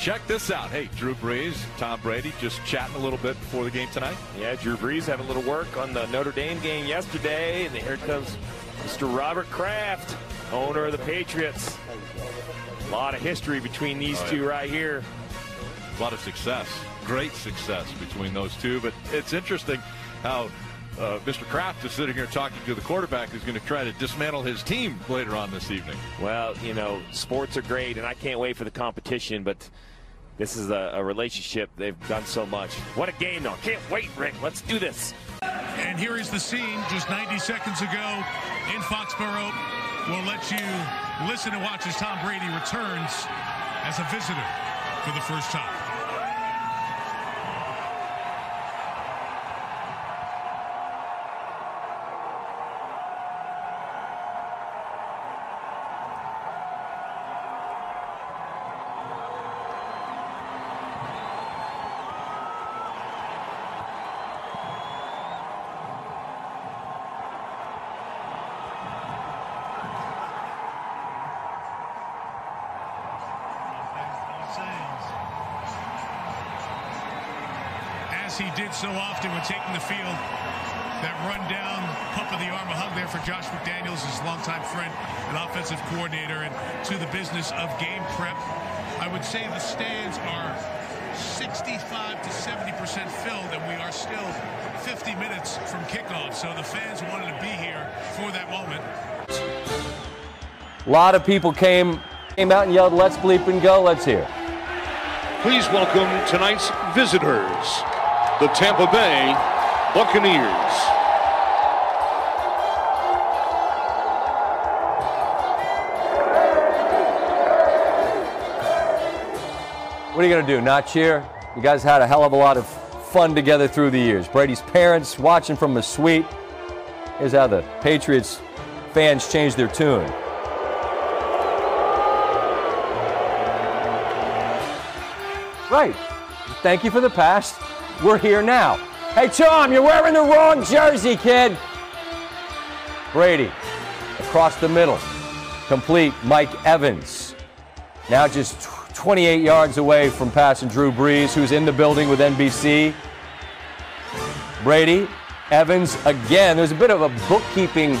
Check this out. Hey, Drew Brees, Tom Brady just chatting a little bit before the game tonight. Yeah, Drew Brees having a little work on the Notre Dame game yesterday. And here comes Mr. Robert Kraft, owner of the Patriots. A lot of history between these Oh, yeah. two right here. A lot of success, great success between those two. But it's interesting how uh, Mr. Kraft is sitting here talking to the quarterback who's going to try to dismantle his team later on this evening. Well, you know, sports are great, and I can't wait for the competition, but this is a, a relationship they've done so much. What a game, though. Can't wait, Rick. Let's do this. And here is the scene just 90 seconds ago in Foxborough. We'll let you listen and watch as Tom Brady returns as a visitor for the first time. As did so often when taking the field, that run down, pump of the arm, a hug there for Josh McDaniels, his longtime friend and offensive coordinator, and to the business of game prep. I would say the stands are 65 to 70 percent filled, and we are still 50 minutes from kickoff. So the fans wanted to be here for that moment. A lot of people came came out and yelled, "Let's bleep and go." Let's hear. Please welcome tonight's visitors, the Tampa Bay Buccaneers. What are you going to do? Not cheer? You guys had a hell of a lot of fun together through the years. Brady's parents watching from the suite. Here's how the Patriots fans changed their tune. Right. Thank you for the past. We're here now. Hey, Tom, you're wearing the wrong jersey, kid. Brady across the middle. Complete. Mike Evans. Now just tw- 28 yards away from passing Drew Brees, who's in the building with NBC. Brady, Evans again. There's a bit of a bookkeeping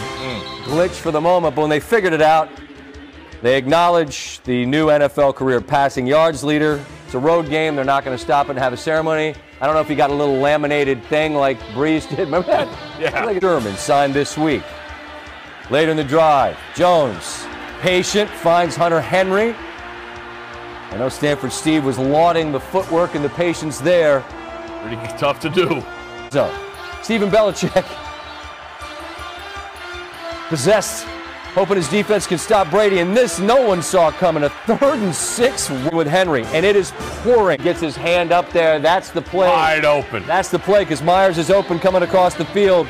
glitch for the moment, but when they figured it out, they acknowledge the new NFL career passing yards leader. It's a road game. They're not going to stop and have a ceremony. I don't know if he got a little laminated thing like Breeze did. Remember that? Yeah. Like German signed this week. Later in the drive, Jones, patient, finds Hunter Henry. I know Stanford Steve was lauding the footwork and the patience there. Pretty tough to do. So, Stephen Belichick possessed, hoping his defense can stop Brady. And this no one saw coming. A third and six with Henry, and it is pouring. Gets his hand up there. That's the play. Wide open. That's the play because Myers is open coming across the field.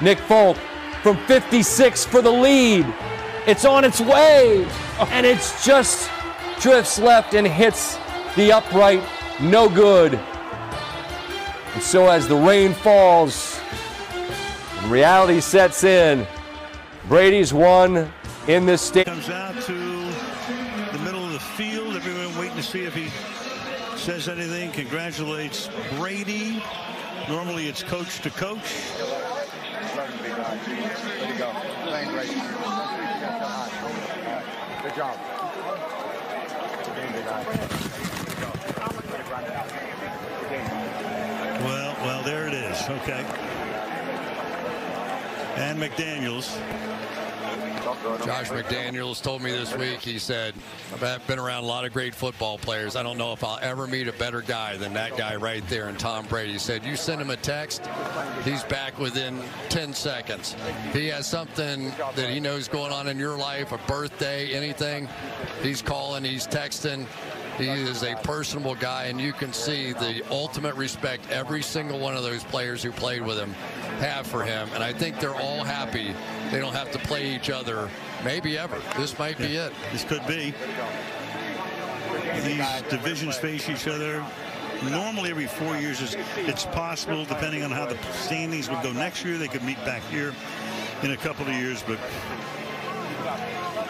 Nick Folk from 56 for the lead. It's on its way, and it's just drifts left and hits the upright. No good. And so as the rain falls reality sets in, Brady's won in this state. Comes out to the middle of the field. Everyone waiting to see if he says anything. Congratulates Brady. Normally it's coach to coach. Good job. Well, well, there it is. Okay. And McDaniels. Josh McDaniels told me this week, he said, I've been around a lot of great football players. I don't know if I'll ever meet a better guy than that guy right there. And Tom Brady said, You send him a text, he's back within 10 seconds. He has something that he knows going on in your life, a birthday, anything, he's calling, he's texting. He is a personable guy, and you can see the ultimate respect every single one of those players who played with him have for him. And I think they're all happy they don't have to play each other maybe ever. This might be it. This could be. These divisions face each other. Normally, every four years, it's, it's possible, depending on how the standings would go next year. They could meet back here in a couple of years, but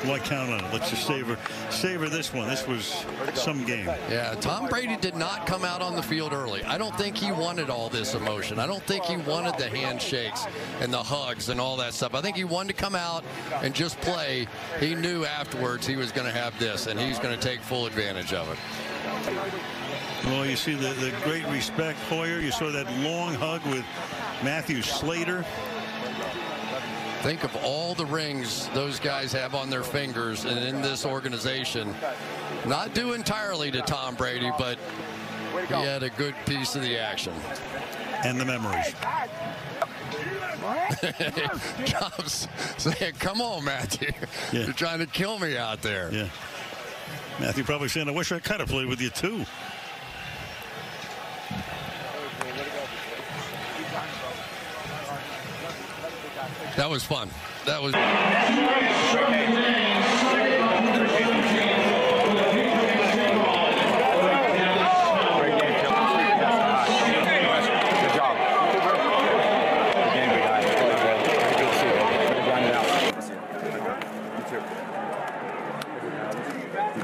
why count on it? Let's just savor savor this one. This was some game. Yeah, Tom Brady did not come out on the field early. I don't think he wanted all this emotion. I don't think he wanted the handshakes and the hugs and all that stuff. I think he wanted to come out and just play. He knew afterwards he was going to have this, and he's going to take full advantage of it. Well, you see the, the great respect, Hoyer. You saw that long hug with Matthew Slater. Think of all the rings those guys have on their fingers and in this organization. Not due entirely to Tom Brady, but he had a good piece of the action. And the memories. Jobs saying, come on, Matthew. Yeah. You're trying to kill me out there. Yeah. Matthew probably saying, I wish I could have played with you too. That was fun. That was.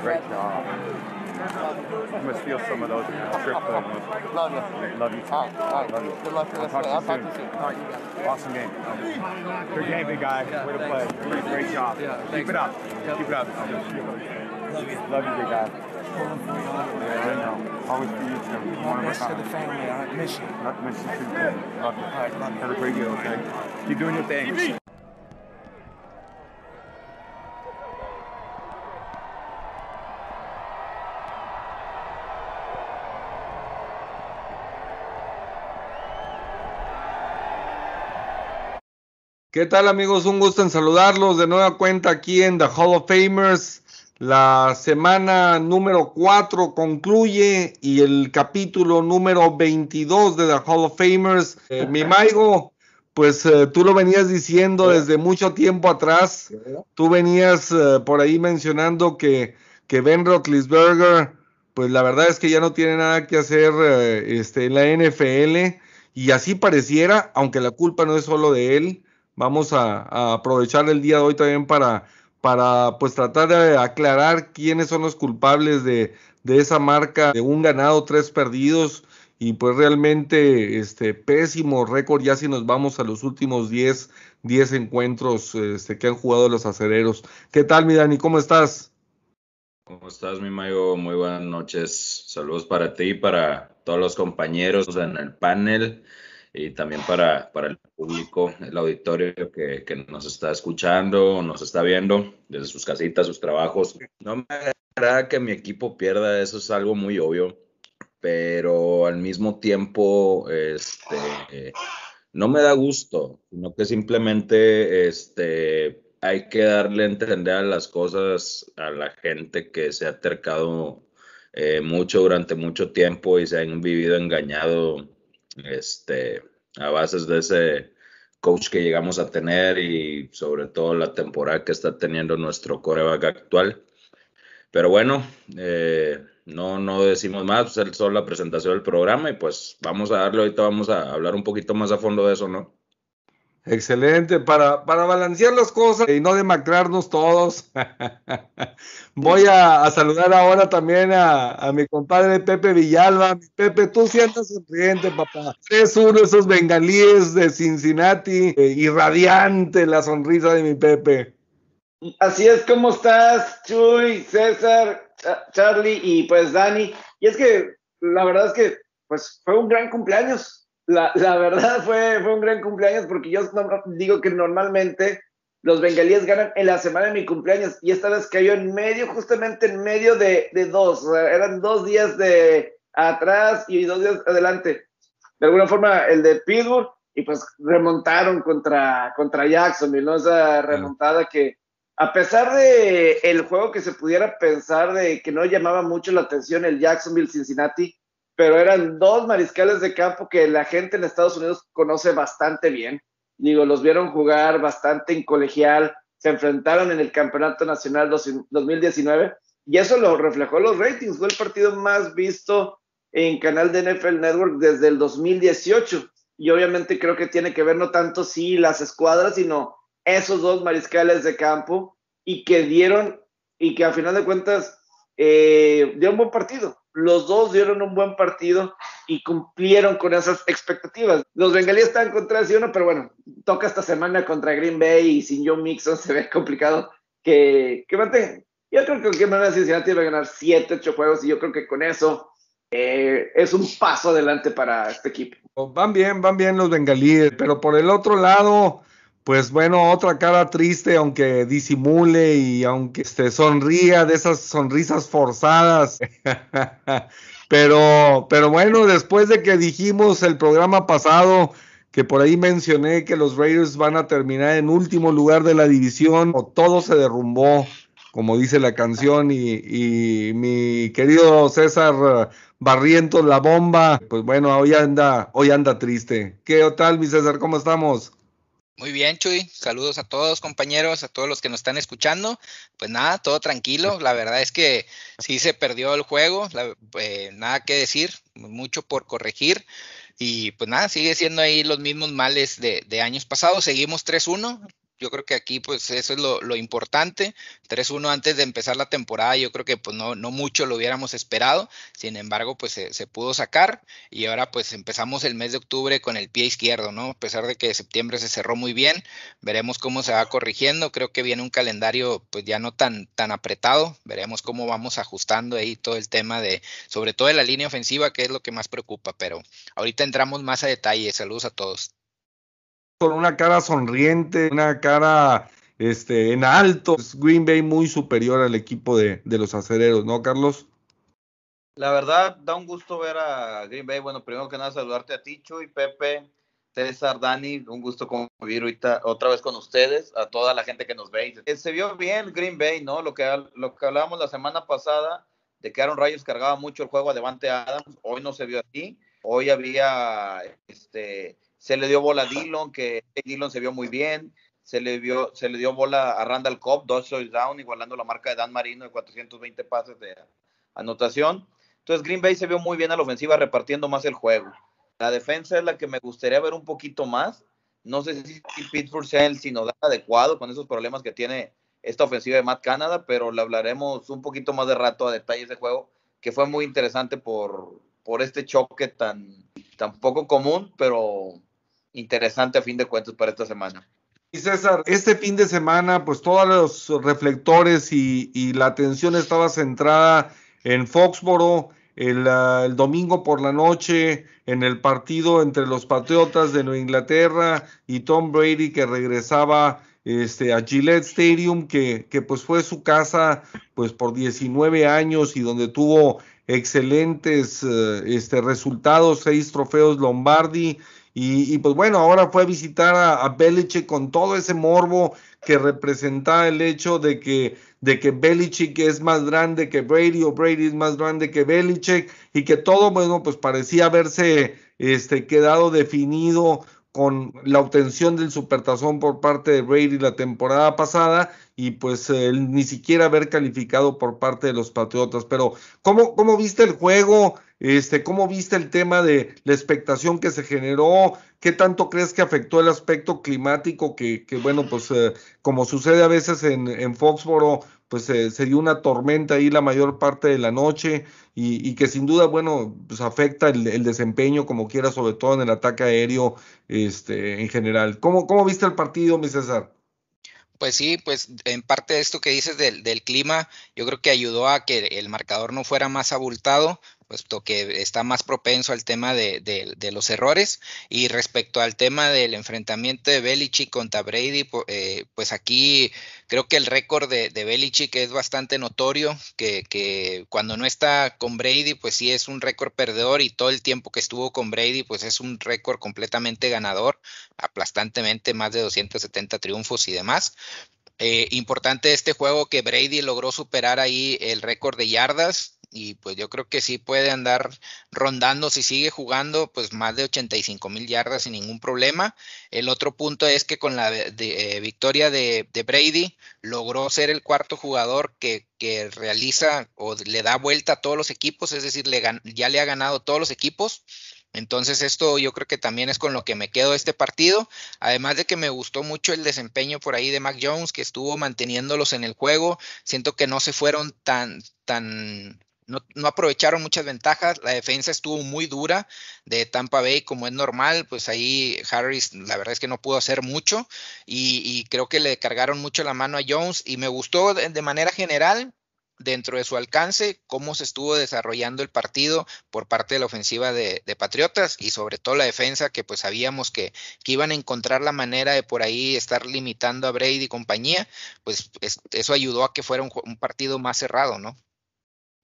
Great job. You must feel some of those trip uh, Love you. Love you too. All right. All right. Love you. Good luck for the rest I'll talk to you soon. All right, you got it. Awesome game. Good game, big guy. Yeah, Way to play. Great, great job. Yeah, Keep it up. Yep. Keep it up. Love you. Love you, big guy. Yeah, I know. Always for you too. One miss to the family. I miss you. Not miss you too. Love you. All right, love you. Have a great year, okay? Keep doing your thing. ¿Qué tal amigos? Un gusto en saludarlos de nueva cuenta aquí en The Hall of Famers. La semana número 4 concluye y el capítulo número 22 de The Hall of Famers. Eh, mi Maigo, pues eh, tú lo venías diciendo desde mucho tiempo atrás. Tú venías eh, por ahí mencionando que, que Ben Roethlisberger, pues la verdad es que ya no tiene nada que hacer este, en la NFL. Y así pareciera, aunque la culpa no es solo de él Vamos a, aprovechar el día de hoy también para, para pues tratar de aclarar quiénes son los culpables de, esa marca de un ganado, tres perdidos y pues realmente este pésimo récord ya si nos vamos a los últimos 10, 10 encuentros este, que han jugado los acereros. ¿Qué tal mi Dani? ¿Cómo estás? ¿Cómo estás mi Mayo? Muy buenas noches. Saludos para ti y para todos los compañeros en el panel y también para, para el público, el auditorio que, que, nos está escuchando, nos está viendo desde sus casitas, sus trabajos. No me agrada que mi equipo pierda, eso es algo muy obvio, pero al mismo tiempo, este, no me da gusto, sino que simplemente, este, hay que darle a entender las cosas a la gente que se ha acercado eh, mucho durante mucho tiempo y se han vivido engañado este, a bases de ese coach que llegamos a tener y sobre todo la temporada que está teniendo nuestro coreback actual. Pero bueno, eh, no, no decimos más, pues es solo la presentación del programa y pues vamos a darle, ahorita vamos a hablar un poquito más a fondo de eso, ¿no? Excelente, para, para balancear las cosas y no demacrarnos todos. Voy a, saludar ahora también a, mi compadre Pepe Villalba. Pepe, tú sientas sonriente, papá. Es uno de esos bengalíes de Cincinnati, eh, irradiante la sonrisa de mi Pepe. Así es, ¿cómo estás, Chuy, César, Charlie y pues Dani? Y es que la verdad es que pues fue un gran cumpleaños la, la, verdad fue, fue un gran cumpleaños porque yo digo que normalmente los bengalíes ganan en la semana de mi cumpleaños y esta vez cayó en medio, justamente en medio de, de dos. eran dos días de atrás y dos días adelante. De alguna forma, el de Pittsburgh y pues remontaron contra, contra Jacksonville, ¿no? Esa remontada que, a pesar de el juego que se pudiera pensar de que no llamaba mucho la atención el Jacksonville Cincinnati, pero eran dos mariscales de campo que la gente en Estados Unidos conoce bastante bien. Digo, los vieron jugar bastante en colegial, se enfrentaron en el Campeonato Nacional 2019 y eso lo reflejó los ratings. Fue el partido más visto en canal de NFL Network desde el 2018. Y obviamente creo que tiene que ver no tanto si las escuadras, sino esos dos mariscales de campo y que dieron, y que a final de cuentas eh, dieron un buen partido. Los dos dieron un buen partido y cumplieron con esas expectativas. Los bengalíes están contra sí uno, pero bueno, toca esta semana contra Green Bay y sin Joe Mixon se ve complicado que, que mate. Yo creo que cualquier manera Cincinnati va a ganar 7, 8 juegos y yo creo que con eso eh, es un paso adelante para este equipo. Van bien, van bien los bengalíes, pero por el otro lado, pues bueno, otra cara triste, aunque disimule y aunque se sonría de esas sonrisas forzadas. pero, pero bueno, después de que dijimos el programa pasado que por ahí mencioné que los Raiders van a terminar en último lugar de la división, o todo se derrumbó, como dice la canción, y, y mi querido César Barrientos, la bomba, pues bueno, hoy anda, hoy anda triste. ¿Qué tal, mi César? ¿Cómo estamos? Muy bien, Chuy. Saludos a todos, compañeros, a todos los que nos están escuchando. Pues nada, todo tranquilo. La verdad es que sí se perdió el juego. Eh, nada que decir, mucho por corregir. Y pues nada, sigue siendo ahí los mismos males de, de años pasados. Seguimos 3-1 yo creo que aquí pues eso es lo, importante. 3-1 antes de empezar la temporada, yo creo que pues no, mucho lo hubiéramos esperado. Sin embargo, pues se, pudo sacar y ahora pues empezamos el mes de octubre con el pie izquierdo, ¿no? A pesar de que septiembre se cerró muy bien, veremos cómo se va corrigiendo. Creo que viene un calendario pues ya no tan, tan apretado. Veremos cómo vamos ajustando ahí todo el tema de, sobre todo de la línea ofensiva, que es lo que más preocupa. Pero ahorita entramos más a detalle. Saludos a todos con una cara sonriente, una cara este, en alto. Green Bay muy superior al equipo de, los acereros, ¿no, Carlos? La verdad, da un gusto ver a Green Bay. Bueno, primero que nada, saludarte a Ticho y Pepe, César, Dani. Un gusto convivir ahorita otra vez con ustedes, a toda la gente que nos ve. Eh, se vio bien Green Bay, ¿no? Lo que, lo que hablábamos la semana pasada, de que Aaron Rayos cargaba mucho el juego a Devante Adams. Hoy no se vio así. Hoy había este se le dio bola a Dillon, que Dillon se vio muy bien, se le, vio, se le dio bola a Randall Cobb, dos down, igualando la marca de Dan Marino de 420 pases de anotación. Entonces Green Bay se vio muy bien a la ofensiva repartiendo más el juego. La defensa es la que me gustaría ver un poquito más. No sé si Pittsburgh sea el sinodal adecuado con esos problemas que tiene esta ofensiva de Matt Canada, pero le hablaremos un poquito más de rato a detalles de juego, que fue muy interesante por, por este choque tan, tan poco común, pero interesante a fin de cuentas para esta semana. Y César, este fin de semana, pues todos los reflectores y, la atención estaba centrada en Foxboro, el, ah, el, domingo por la noche, en el partido entre los Patriotas de Nueva Inglaterra y Tom Brady que regresaba este, a Gillette Stadium, que, que pues fue su casa pues por 19 años y donde tuvo excelentes eh, este, resultados, seis trofeos Lombardi y, pues bueno, ahora fue a visitar a, Belichick con todo ese morbo que representa el hecho de que, de que Belichick es más grande que Brady o Brady es más grande que Belichick y que todo, bueno, pues parecía haberse este, quedado definido con la obtención del supertazón por parte de Brady la temporada pasada y pues ni siquiera haber calificado por parte de los Patriotas. Pero, ¿cómo, cómo viste el juego? Este, ¿Cómo viste el tema de la expectación que se generó? ¿Qué tanto crees que afectó el aspecto climático? Que, bueno, pues eh, como sucede a veces en, en Foxboro, pues eh, se dio una tormenta ahí la mayor parte de la noche y, que sin duda, bueno, pues afecta el, el, desempeño como quiera, sobre todo en el ataque aéreo este, en general. ¿Cómo, ¿Cómo viste el partido, mi César? Pues sí, pues en parte de esto que dices del, del, clima, yo creo que ayudó a que el marcador no fuera más abultado, puesto que está más propenso al tema de, de, los errores. Y respecto al tema del enfrentamiento de Belichick contra Brady, eh, pues aquí creo que el récord de, de Belichick es bastante notorio, que, que, cuando no está con Brady, pues sí es un récord perdedor y todo el tiempo que estuvo con Brady, pues es un récord completamente ganador, aplastantemente más de 270 triunfos y demás. Eh, importante este juego que Brady logró superar ahí el récord de yardas y pues yo creo que sí puede andar rondando si sigue jugando pues más de 85 mil yardas sin ningún problema. El otro punto es que con la eh, victoria de, Brady logró ser el cuarto jugador que, que, realiza o le da vuelta a todos los equipos, es decir, le, ya le ha ganado todos los equipos Entonces esto yo creo que también es con lo que me quedo este partido, además de que me gustó mucho el desempeño por ahí de Mac Jones, que estuvo manteniéndolos en el juego, siento que no se fueron tan, tan, no, aprovecharon muchas ventajas, la defensa estuvo muy dura de Tampa Bay como es normal, pues ahí Harris la verdad es que no pudo hacer mucho y, creo que le cargaron mucho la mano a Jones y me gustó de manera general dentro de su alcance cómo se estuvo desarrollando el partido por parte de la ofensiva de, Patriotas y sobre todo la defensa que pues sabíamos que, iban a encontrar la manera de por ahí estar limitando a Brady y compañía, pues eso ayudó a que fuera un, partido más cerrado, ¿no?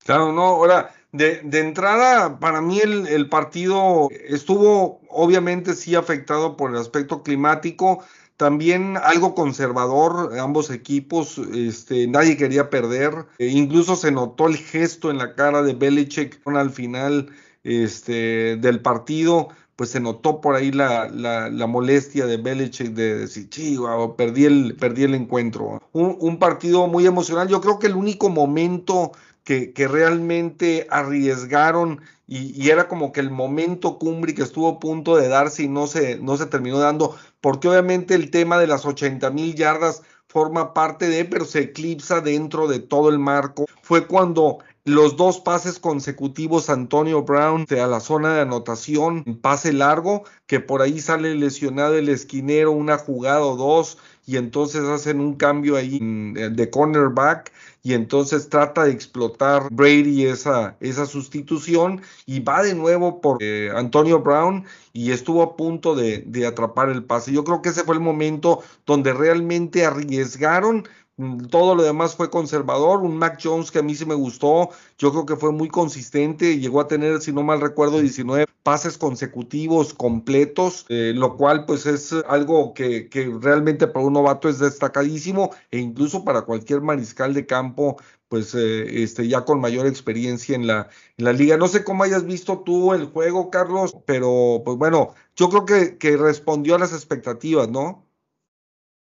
Claro, no, ahora, de, entrada, para mí el, partido estuvo obviamente sí afectado por el aspecto climático, también algo conservador, ambos equipos, este, nadie quería perder, e incluso se notó el gesto en la cara de Belichick al final este, del partido, pues se notó por ahí la, la, molestia de Belichick de decir, sí, perdí, el, perdí el encuentro. Un, partido muy emocional, yo creo que el único momento que, realmente arriesgaron y, era como que el momento cumbre que estuvo a punto de darse y no se, no se terminó dando, porque obviamente el tema de las 80 mil yardas forma parte de, pero se eclipsa dentro de todo el marco. Fue cuando los dos pases consecutivos Antonio Brown a la zona de anotación, pase largo, que por ahí sale lesionado el esquinero, una jugada o dos, y entonces hacen un cambio ahí de cornerback y entonces trata de explotar Brady esa, esa sustitución y va de nuevo por eh, Antonio Brown y estuvo a punto de, de atrapar el pase. Yo creo que ese fue el momento donde realmente arriesgaron Mm, todo lo demás fue conservador. Un Mac Jones que a mí sí me gustó. Yo creo que fue muy consistente. Llegó a tener, si no mal recuerdo, 19 pases consecutivos completos, eh, lo cual pues es algo que, realmente para un novato es destacadísimo e incluso para cualquier mariscal de campo pues eh, este, ya con mayor experiencia en la, en la liga. No sé cómo hayas visto tú el juego, Carlos, pero pues bueno, yo creo que, que respondió a las expectativas, ¿no?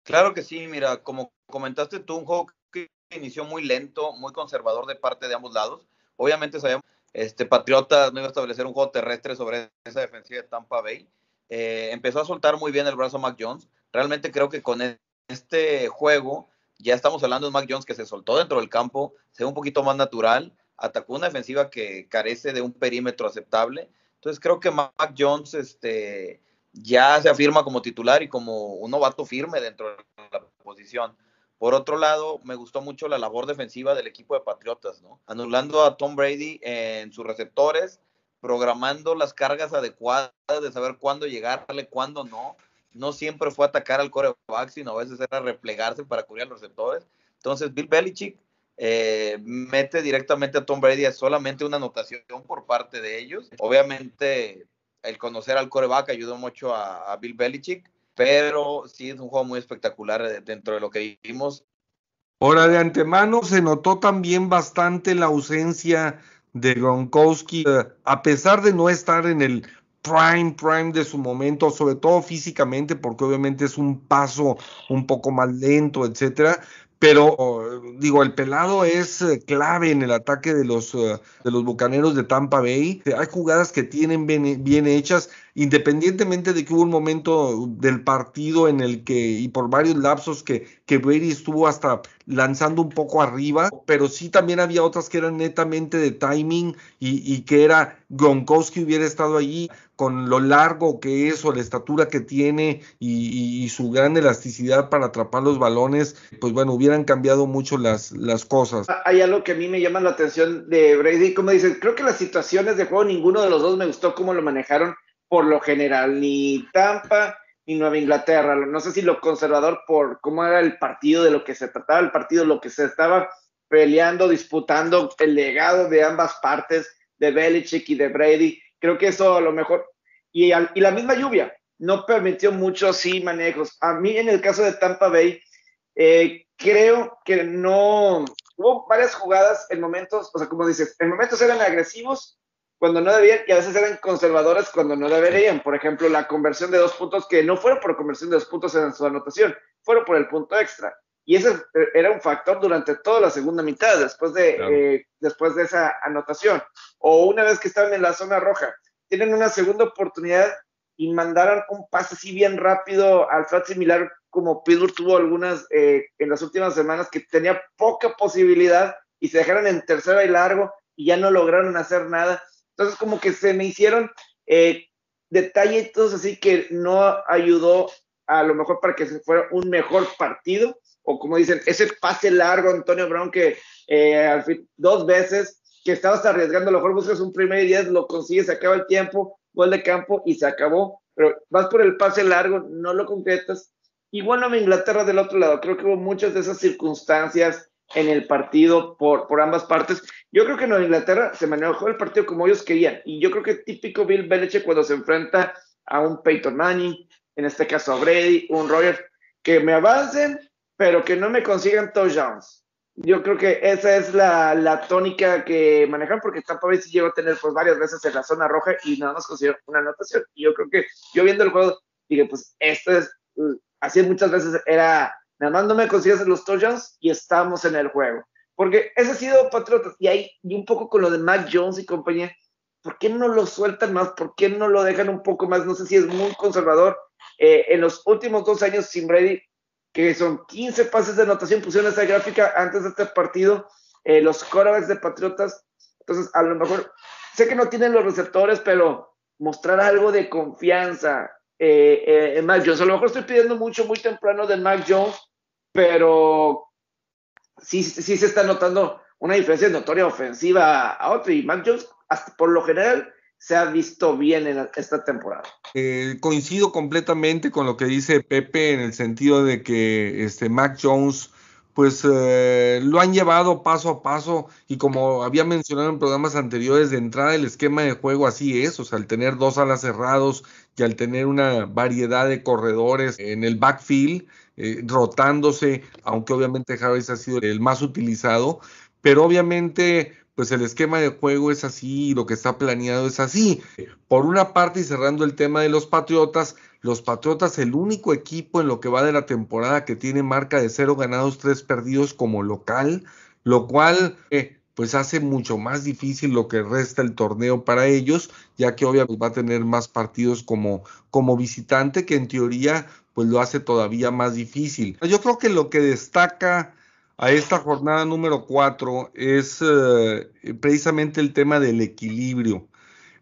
Claro que sí, mira, como comentaste tú, un juego que inició muy lento, muy conservador de parte de ambos lados. Obviamente sabíamos, este Patriotas no iba a establecer un juego terrestre sobre esa defensiva de Tampa Bay. Eh, empezó a soltar muy bien el brazo Mac Jones. Realmente creo que con este juego ya estamos hablando de Mac Jones que se soltó dentro del campo, se ve un poquito más natural, atacó una defensiva que carece de un perímetro aceptable. Entonces creo que Mac Jones este, ya se afirma como titular y como un novato firme dentro de la posición. Por otro lado, me gustó mucho la labor defensiva del equipo de Patriotas, ¿no? Anulando a Tom Brady en sus receptores, programando las cargas adecuadas de saber cuándo llegarle, cuándo no. No siempre fue atacar al coreback, sino a veces era replegarse para cubrir a los receptores. Entonces, Bill Belichick eh, mete directamente a Tom Brady a solamente una anotación por parte de ellos. Obviamente, el conocer al coreback ayudó mucho a, a Bill Belichick pero sí es un juego muy espectacular eh, dentro de lo que vimos. Ahora, de antemano se notó también bastante la ausencia de Gronkowski, eh, a pesar de no estar en el prime, prime de su momento, sobre todo físicamente, porque obviamente es un paso un poco más lento, etcétera, pero digo, el pelado es eh, clave en el ataque de los, de los bucaneros de Tampa Bay. Hay jugadas que tienen bien hechas independientemente de que hubo un momento del partido en el que, y por varios lapsos, que, que Brady estuvo hasta lanzando un poco arriba, pero sí también había otras que eran netamente de timing y, que era Gronkowski hubiera estado allí con lo largo que es o la estatura que tiene y, su gran elasticidad para atrapar los balones, pues bueno, hubieran cambiado mucho las, las cosas. Hay algo que a mí me llama la atención de Brady, como dices, creo que las situaciones de juego, ninguno de los dos me gustó cómo lo manejaron por lo general, ni Tampa ni Nueva Inglaterra. No sé si lo conservador por cómo era el partido, de lo que se trataba el partido, lo que se estaba peleando, disputando, el legado de ambas partes, de Belichick y de Brady. Creo que eso a lo mejor. Y, la misma lluvia no permitió muchos sí manejos. A mí, en el caso de Tampa Bay, eh, creo que no. Hubo varias jugadas en momentos, o sea, como dices, en momentos eran agresivos cuando no debían y a veces eran conservadores cuando no deberían. Por ejemplo, la conversión de dos puntos que no fueron por conversión de dos puntos en su anotación, fueron por el punto extra. Y ese era un factor durante toda la segunda mitad, después de, eh, después de esa anotación. O una vez que estaban en la zona roja, tienen una segunda oportunidad y mandaron un pase así bien rápido al flat similar como Pittsburgh tuvo algunas eh, en las últimas semanas que tenía poca posibilidad y se dejaron en tercera y largo y ya no lograron hacer nada. Entonces como que se me hicieron eh, detallitos así que no ayudó a lo mejor para que se fuera un mejor partido o como dicen, ese pase largo Antonio Brown que eh, al fin, dos veces que estabas arriesgando, a lo mejor buscas un primer y diez, lo consigues, se acaba el tiempo, gol de campo y se acabó, pero vas por el pase largo, no lo concretas. Igual bueno, Inglaterra del otro lado, creo que hubo muchas de esas circunstancias en el partido por, por ambas partes. Yo creo que en Inglaterra se manejó el partido como ellos querían, y yo creo que típico Bill Belichick cuando se enfrenta a un Peyton Manning, en este caso a Brady, un Roger, que me avancen, pero que no me consigan touchdowns yo creo que esa es la, la tónica que manejan porque Tampa Bay sí llegó a tener pues varias veces en la zona roja y nada más consiguió una anotación. Y yo creo que yo viendo el juego dije, pues esto es, uh, así muchas veces era, nada más no me consigues los touchdowns y estamos en el juego. Porque ese ha sido Patriotas y ahí y un poco con lo de Mac Jones y compañía, ¿por qué no lo sueltan más? ¿Por qué no lo dejan un poco más? No sé si es muy conservador. Eh, en los últimos dos años sin Brady que son 15 pases de anotación, pusieron esa gráfica antes de este partido, eh, los quarterbacks de Patriotas. Entonces, a lo mejor, sé que no tienen los receptores, pero mostrar algo de confianza eh, eh, en Mac Jones. A lo mejor estoy pidiendo mucho muy temprano de Mac Jones, pero sí, sí se está notando una diferencia notoria ofensiva a otro. Y Mac Jones, hasta por lo general, se ha visto bien en esta temporada. Eh, coincido completamente con lo que dice Pepe en el sentido de que este Mac Jones pues eh, lo han llevado paso a paso y como había mencionado en programas anteriores de entrada el esquema de juego así es, o sea, al tener dos alas cerrados y al tener una variedad de corredores en el backfield, eh, rotándose, aunque obviamente Harris ha sido el más utilizado, pero obviamente pues el esquema de juego es así lo que está planeado es así. Por una parte, y cerrando el tema de los Patriotas, los Patriotas, el único equipo en lo que va de la temporada que tiene marca de cero ganados, tres perdidos como local, lo cual eh, pues hace mucho más difícil lo que resta el torneo para ellos, ya que obviamente va a tener más partidos como, como visitante, que en teoría pues lo hace todavía más difícil. Yo creo que lo que destaca a esta jornada número 4 es eh, precisamente el tema del equilibrio.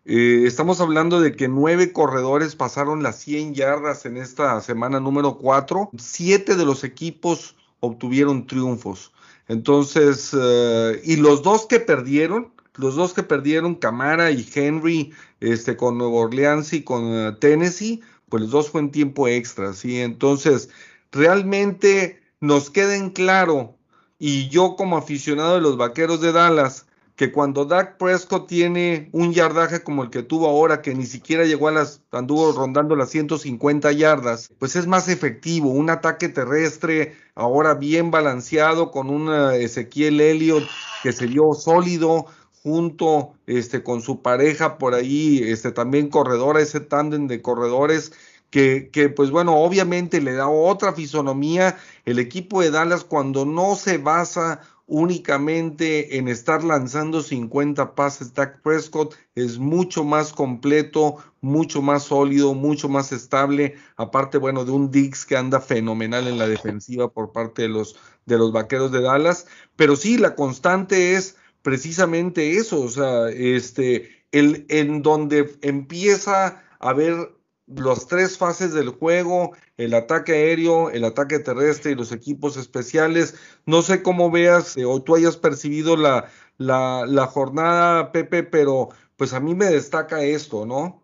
Eh, estamos hablando de que nueve corredores pasaron las 100 yardas en esta semana número 4. Siete de los equipos obtuvieron triunfos. Entonces, eh, y los dos que perdieron, los dos que perdieron, Camara y Henry, este, con Nueva Orleans y con Tennessee, pues los dos fue en tiempo extra, ¿sí? Entonces, realmente nos queda en claro y yo como aficionado de los Vaqueros de Dallas, que cuando Dak Prescott tiene un yardaje como el que tuvo ahora, que ni siquiera llegó a las, anduvo rondando las 150 yardas, pues es más efectivo, un ataque terrestre ahora bien balanceado con un Ezequiel Elliott que se vio sólido junto este, con su pareja por ahí, este, también corredora, ese tándem de corredores que, pues bueno, obviamente le da otra fisonomía el equipo de Dallas cuando no se basa únicamente en estar lanzando 50 pases, Dak Prescott es mucho más completo, mucho más sólido, mucho más estable, aparte, bueno, de un Dix que anda fenomenal en la defensiva por parte de los, de los vaqueros de Dallas, pero sí, la constante es precisamente eso, o sea, este, el, en donde empieza a haber las tres fases del juego, el ataque aéreo, el ataque terrestre y los equipos especiales. No sé cómo veas eh, o tú hayas percibido la, la, jornada, Pepe, pero pues a mí me destaca esto, ¿no?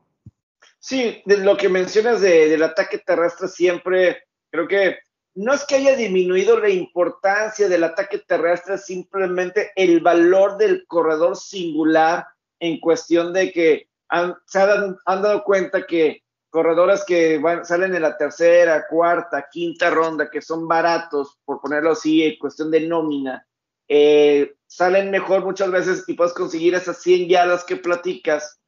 Sí, lo que mencionas del ataque terrestre siempre, creo que no es que haya disminuido la importancia del ataque terrestre, simplemente el valor del corredor singular en cuestión de que se han dado cuenta que corredores que van, salen en la tercera, cuarta, quinta ronda, que son baratos, por ponerlo así, en cuestión de nómina, eh, salen mejor muchas veces y puedes conseguir esas 100 yardas que platicas,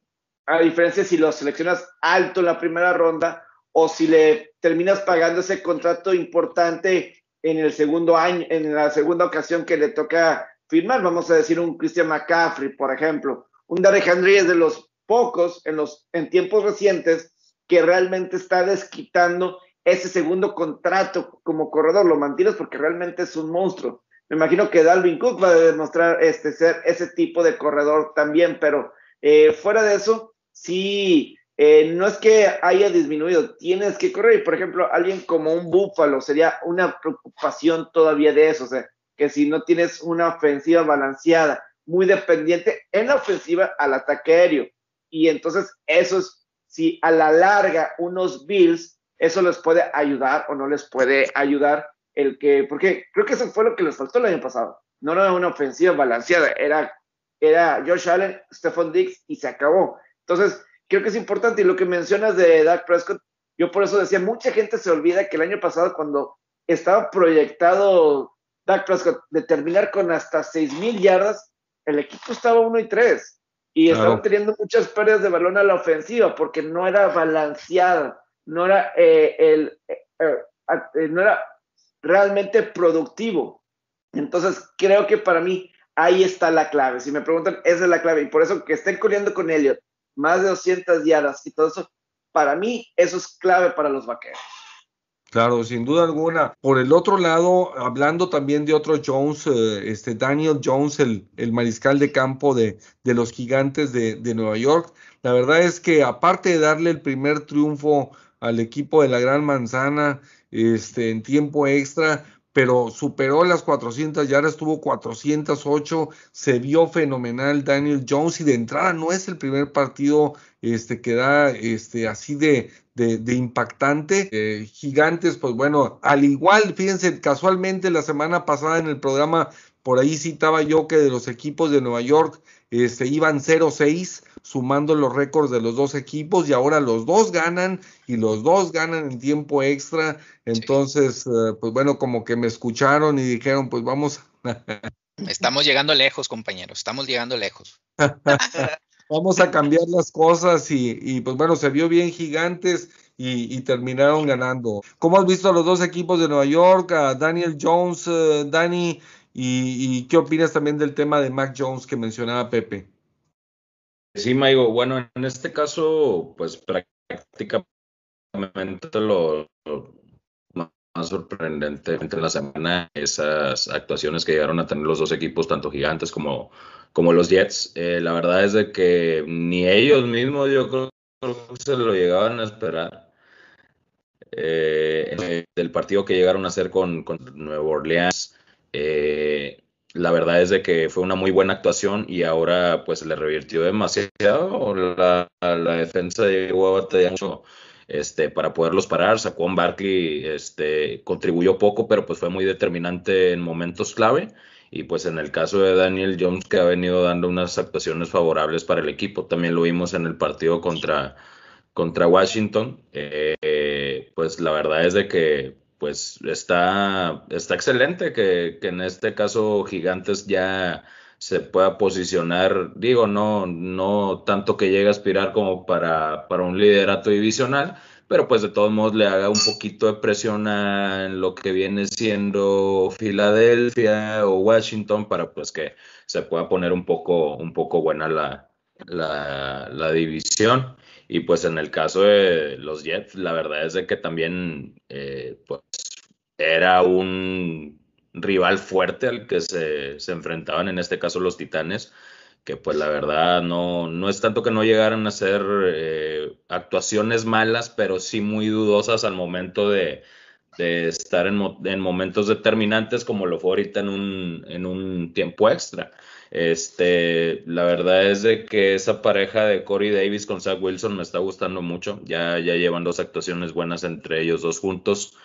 a diferencia si los seleccionas alto en la primera ronda o si le terminas pagando ese contrato importante en el segundo año, en la segunda ocasión que le toca firmar, vamos a decir un Christian McCaffrey, por ejemplo. Un Derek Henry es de los pocos en, los, en tiempos recientes que realmente está desquitando ese segundo contrato como corredor. Lo mantienes porque realmente es un monstruo. Me imagino que Dalvin Cook va a demostrar este, ser ese tipo de corredor también, pero eh, fuera de eso, sí, eh, no es que haya disminuido, tienes que correr. Y por ejemplo, alguien como un Búfalo sería una preocupación todavía de eso, o sea, que si no tienes una ofensiva balanceada, muy dependiente en la ofensiva al ataque aéreo. Y entonces eso es, si a la larga unos Bills, eso les puede ayudar o no les puede ayudar el que, porque creo que eso fue lo que les faltó el año pasado. No era una ofensiva balanceada, era, era Josh Allen, Stephon Diggs y se acabó. Entonces, creo que es importante y lo que mencionas de Dak Prescott, yo por eso decía, mucha gente se olvida que el año pasado cuando estaba proyectado Dak Prescott de terminar con hasta 6.000 yardas, el equipo estaba 1 y 3 y estaban teniendo muchas pérdidas de balón a la ofensiva porque no era balanceada, no era, eh, el, eh, eh, no era realmente productivo. Entonces, creo que para mí ahí está la clave. Si me preguntan, esa es la clave. Y por eso que estén corriendo con Elliot más de 200 yardas y todo eso, para mí eso es clave para los vaqueros. Claro, sin duda alguna. Por el otro lado, hablando también de otro Jones, eh, este Daniel Jones, el, el, mariscal de campo de, de los gigantes de, de, Nueva York, la verdad es que aparte de darle el primer triunfo al equipo de la Gran Manzana este, en tiempo extra, pero superó las 400 yardas, tuvo 408, se vio fenomenal Daniel Jones y de entrada no es el primer partido este, que da este, así de, de, impactante. Eh, gigantes, pues bueno, al igual, fíjense, casualmente la semana pasada en el programa, por ahí citaba yo que de los equipos de Nueva York este, iban 0-6 sumando los récords de los dos equipos y ahora los dos ganan y los dos ganan en tiempo extra. Entonces, eh, pues bueno, como que me escucharon y dijeron, pues vamos. Estamos llegando lejos, compañeros, estamos llegando lejos. vamos a cambiar las cosas y, pues bueno, se vio bien gigantes y, terminaron ganando. ¿Cómo has visto a los dos equipos de Nueva York, a Daniel Jones, uh, Dani? Y, y, qué opinas también del tema de Mac Jones que mencionaba Pepe? Sí, Maigo. Bueno, en este caso, pues prácticamente lo, más sorprendente en la semana, esas actuaciones que llegaron a tener los dos equipos, tanto gigantes como, como los Jets. Eh, la verdad es de que ni ellos mismos yo creo que se lo llegaban a esperar. Eh, del partido que llegaron a hacer con, con Nueva Orleans. Eh, la verdad es de que fue una muy buena actuación y ahora pues le revirtió demasiado. La, la defensa llegó a batallar mucho este, para poderlos parar. Saquon Barkley este, contribuyó poco, pero pues fue muy determinante en momentos clave. Y pues en el caso de Daniel Jones, que ha venido dando unas actuaciones favorables para el equipo, también lo vimos en el partido contra, contra Washington. Eh, pues la verdad es de que pues está, está excelente que, en este caso Gigantes ya se pueda posicionar, digo, no, no tanto que llegue a aspirar como para, para un liderato divisional, pero pues de todos modos le haga un poquito de presión a lo que viene siendo Filadelfia o Washington para pues que se pueda poner un poco, un poco buena la, la división. Y pues en el caso de los Jets, la verdad es de que también eh, pues, era un rival fuerte al que se, enfrentaban, en este caso los Titanes, que pues la verdad no, no es tanto que no llegaran a ser eh, actuaciones malas, pero sí muy dudosas al momento de, estar en, en, momentos determinantes como lo fue ahorita en un, en un tiempo extra. Este, la verdad es de que esa pareja de Corey Davis con Zach Wilson me está gustando mucho. Ya, ya llevan dos actuaciones buenas entre ellos dos juntos.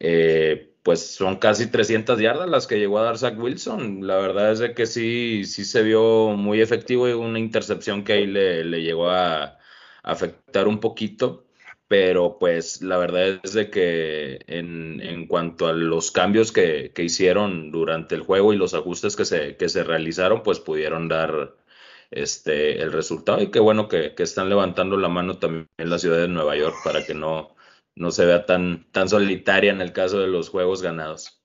Eh, pues son casi 300 yardas las que llegó a dar Zach Wilson. La verdad es de que sí, sí se vio muy efectivo y una intercepción que ahí le, le llegó a afectar un poquito pero pues la verdad es de que en, en cuanto a los cambios que, que, hicieron durante el juego y los ajustes que se, que se realizaron, pues pudieron dar este, el resultado. Y qué bueno que, que, están levantando la mano también en la ciudad de Nueva York para que no, no se vea tan, tan solitaria en el caso de los juegos ganados.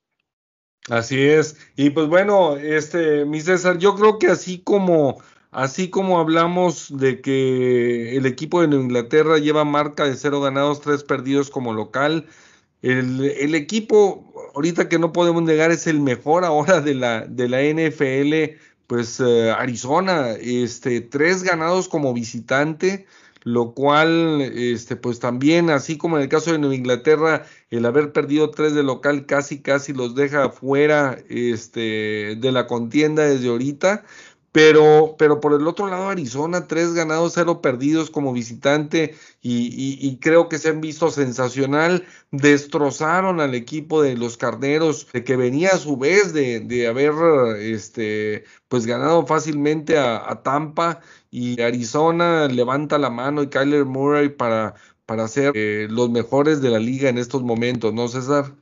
Así es. Y pues bueno, este, mi César, yo creo que así como así como hablamos de que el equipo de Inglaterra lleva marca de cero ganados, tres perdidos como local, el, equipo, ahorita que no podemos negar, es el mejor ahora de la, de la NFL, pues eh, Arizona, este, tres ganados como visitante, lo cual, este, pues también, así como en el caso de Nueva Inglaterra, el haber perdido tres de local casi, casi los deja fuera este, de la contienda desde ahorita. Pero, pero por el otro lado, Arizona, tres ganados, cero perdidos como visitante y, creo que se han visto sensacional. Destrozaron al equipo de los carneros, de que venía a su vez de, haber este, pues ganado fácilmente a, Tampa y Arizona levanta la mano y Kyler Murray para, para ser eh, los mejores de la liga en estos momentos, ¿no, César?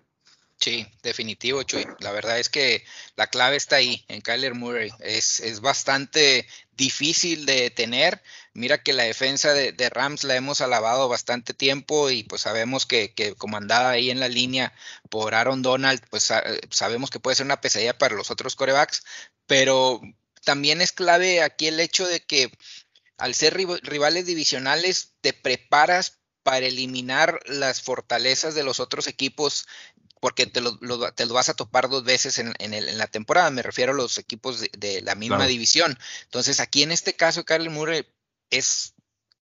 Sí, definitivo, Chuy. La verdad es que la clave está ahí, en Kyler Murray. Es, es bastante difícil de tener. Mira que la defensa de, Rams la hemos alabado bastante tiempo y pues sabemos que, que comandada ahí en la línea por Aaron Donald, pues sabemos que puede ser una pesadilla para los otros corebacks, pero también es clave aquí el hecho de que al ser rivales divisionales te preparas para eliminar las fortalezas de los otros equipos porque te lo, te lo, vas a topar dos veces en, en, la temporada, me refiero a los equipos de, la misma división. Entonces, aquí en este caso, Carly Murray es,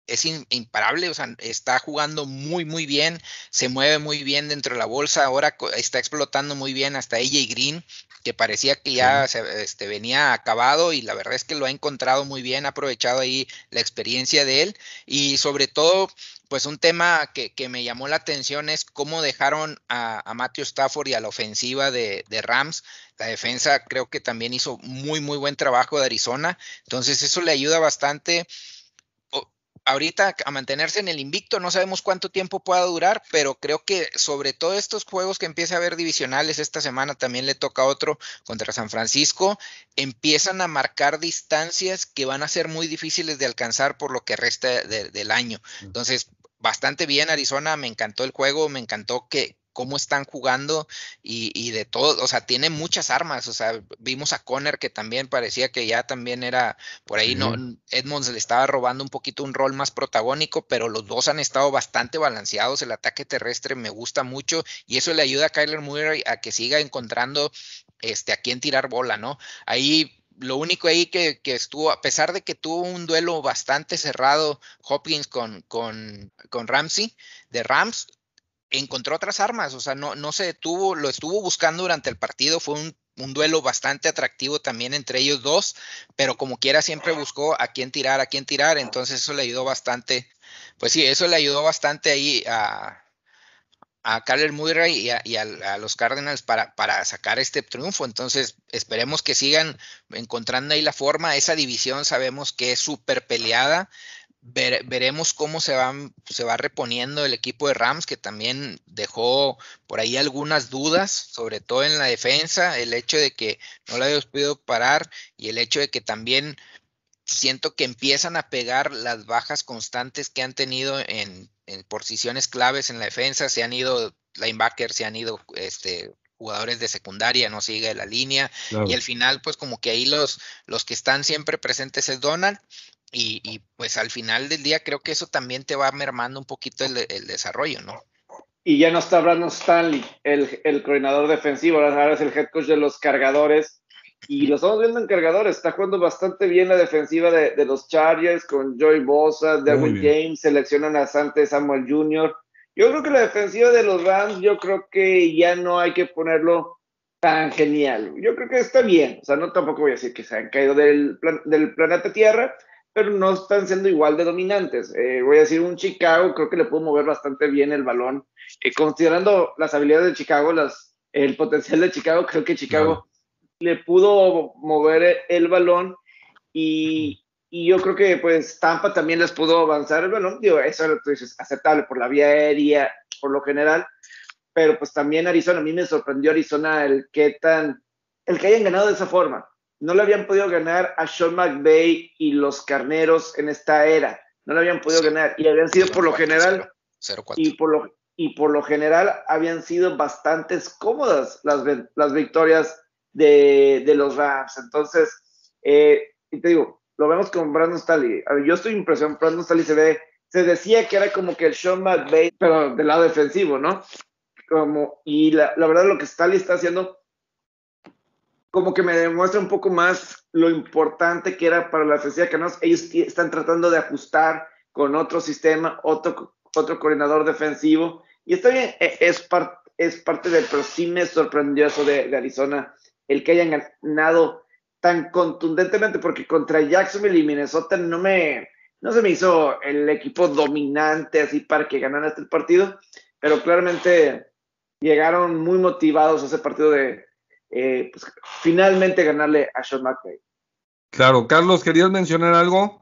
es imparable, o sea, está jugando muy, muy bien, se mueve muy bien dentro de la bolsa, ahora está explotando muy bien hasta AJ Green, que parecía que ya este, venía acabado y la verdad es que lo ha encontrado muy bien, ha aprovechado ahí la experiencia de él y sobre todo pues un tema que, me llamó la atención es cómo dejaron a, Matthew Stafford y a la ofensiva de, Rams. La defensa creo que también hizo muy, muy buen trabajo de Arizona. Entonces eso le ayuda bastante ahorita a mantenerse en el invicto. No sabemos cuánto tiempo pueda durar, pero creo que sobre todo estos juegos que empieza a haber divisionales, esta semana también le toca otro contra San Francisco, empiezan a marcar distancias que van a ser muy difíciles de alcanzar por lo que resta del año. Entonces, bastante bien Arizona, me encantó el juego, me encantó que cómo están jugando y, de todo, o sea, tiene muchas armas, o sea, vimos a Conner que también parecía que ya también era, por ahí no, Edmonds le estaba robando un poquito un rol más protagónico, pero los dos han estado bastante balanceados, el ataque terrestre me gusta mucho y eso le ayuda a Kyler Murray a que siga encontrando este, a quién tirar bola, ¿no? Ahí lo único ahí que, estuvo, a pesar de que tuvo un duelo bastante cerrado Hopkins con, con, con Ramsey de Rams, encontró otras armas, o sea, no, no se detuvo, lo estuvo buscando durante el partido, fue un, un, duelo bastante atractivo también entre ellos dos, pero como quiera siempre buscó a quién tirar, a quién tirar, entonces eso le ayudó bastante, pues sí, eso le ayudó bastante ahí a, a Kyler Murray y, a, los Cardinals para, sacar este triunfo. Entonces, esperemos que sigan encontrando ahí la forma. Esa división sabemos que es súper peleada. veremos cómo se, se va reponiendo el equipo de Rams, que también dejó por ahí algunas dudas, sobre todo en la defensa, el hecho de que no la habíamos podido parar y el hecho de que también siento que empiezan a pegar las bajas constantes que han tenido en, posiciones claves en la defensa, se han ido linebackers, se han ido este, jugadores de secundaria, no sigue la línea, y al final pues como que ahí los, los que están siempre presentes es Donald, y, pues al final del día creo que eso también te va mermando un poquito el, desarrollo, ¿no? Y ya no está Brandon Stanley, el, el coordinador defensivo, ahora es el head coach de los cargadores, y lo estamos viendo en cargadores. Está jugando bastante bien la defensiva de, los Chargers con Joy Bosa, David James, seleccionan a Sante Samuel Jr. Yo creo que la defensiva de los Rams, yo creo que ya no hay que ponerlo tan genial. Yo creo que está bien. O sea, no tampoco voy a decir que se han caído del, del planeta Tierra, pero no están siendo igual de dominantes. Eh, voy a decir un Chicago, creo que le puedo mover bastante bien el balón. Eh, considerando las habilidades de Chicago, las, el potencial de Chicago, creo que Chicago le pudo mover el balón y, yo creo que pues Tampa también les pudo avanzar el balón. Digo, eso es aceptable por la vía aérea, por lo general, pero pues también Arizona, a mí me sorprendió Arizona el que tan, el que hayan ganado de esa forma. No le habían podido ganar a Sean McVay y los carneros en esta era. No le habían podido ganar y habían sido por lo general y por lo y por lo general habían sido bastante cómodas las, las victorias de, los Rams. Entonces, eh, y te digo, lo vemos con Brandon Staley. yo estoy impresionado, Brandon Staley se ve, se decía que era como que el Sean McVay, pero del lado defensivo, ¿no? Como, y la, la verdad lo que Staley está haciendo, como que me demuestra un poco más lo importante que era para la defensiva que ellos están tratando de ajustar con otro sistema, otro, otro coordinador defensivo, y está bien, e, es, parte es parte del, pero sí me sorprendió eso de, de Arizona, el que hayan ganado tan contundentemente, porque contra Jacksonville y Minnesota no me, no se me hizo el equipo dominante así para que ganaran este partido, pero claramente llegaron muy motivados a ese partido de eh, pues, finalmente ganarle a Sean McVay. Claro, Carlos, ¿querías mencionar algo?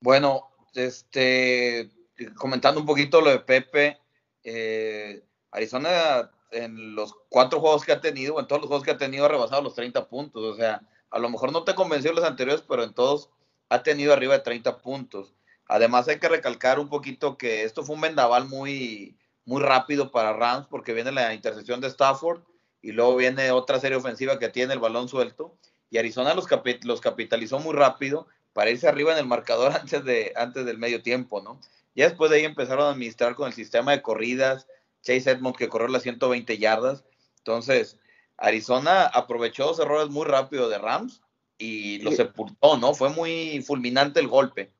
Bueno, este, comentando un poquito lo de Pepe, eh, Arizona en los cuatro juegos que ha tenido, en todos los juegos que ha tenido, ha rebasado los 30 puntos. O sea, a lo mejor no te convenció los anteriores, pero en todos ha tenido arriba de 30 puntos. Además, hay que recalcar un poquito que esto fue un vendaval muy, muy rápido para Rams, porque viene la intersección de Stafford y luego viene otra serie ofensiva que tiene el balón suelto. Y Arizona los, los capitalizó muy rápido para irse arriba en el marcador antes, de, antes del medio tiempo, ¿no? Ya después de ahí empezaron a administrar con el sistema de corridas, Chase Edmonds que corrió las 120 yardas. Entonces, Arizona aprovechó los errores muy rápido de Rams y lo sepultó, ¿no? Fue muy fulminante el golpe.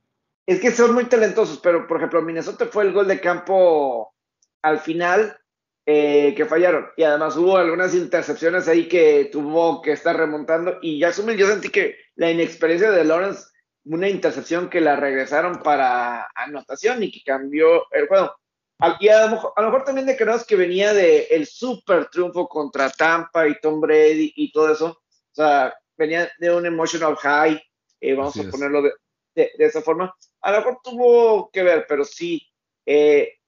Es que son muy talentosos, pero por ejemplo, Minnesota fue el gol de campo al final eh, que fallaron. Y además hubo algunas intercepciones ahí que tuvo que estar remontando. Y ya yo sentí que la inexperiencia de Lawrence, una intercepción que la regresaron para anotación y que cambió el juego. Y a lo, mejor, también de que venía de el super triunfo contra Tampa y Tom Brady y todo eso. O sea, venía de un emotional high, eh, vamos a ponerlo de, de, esa forma. A lo mejor tuvo que ver, pero sí, eh,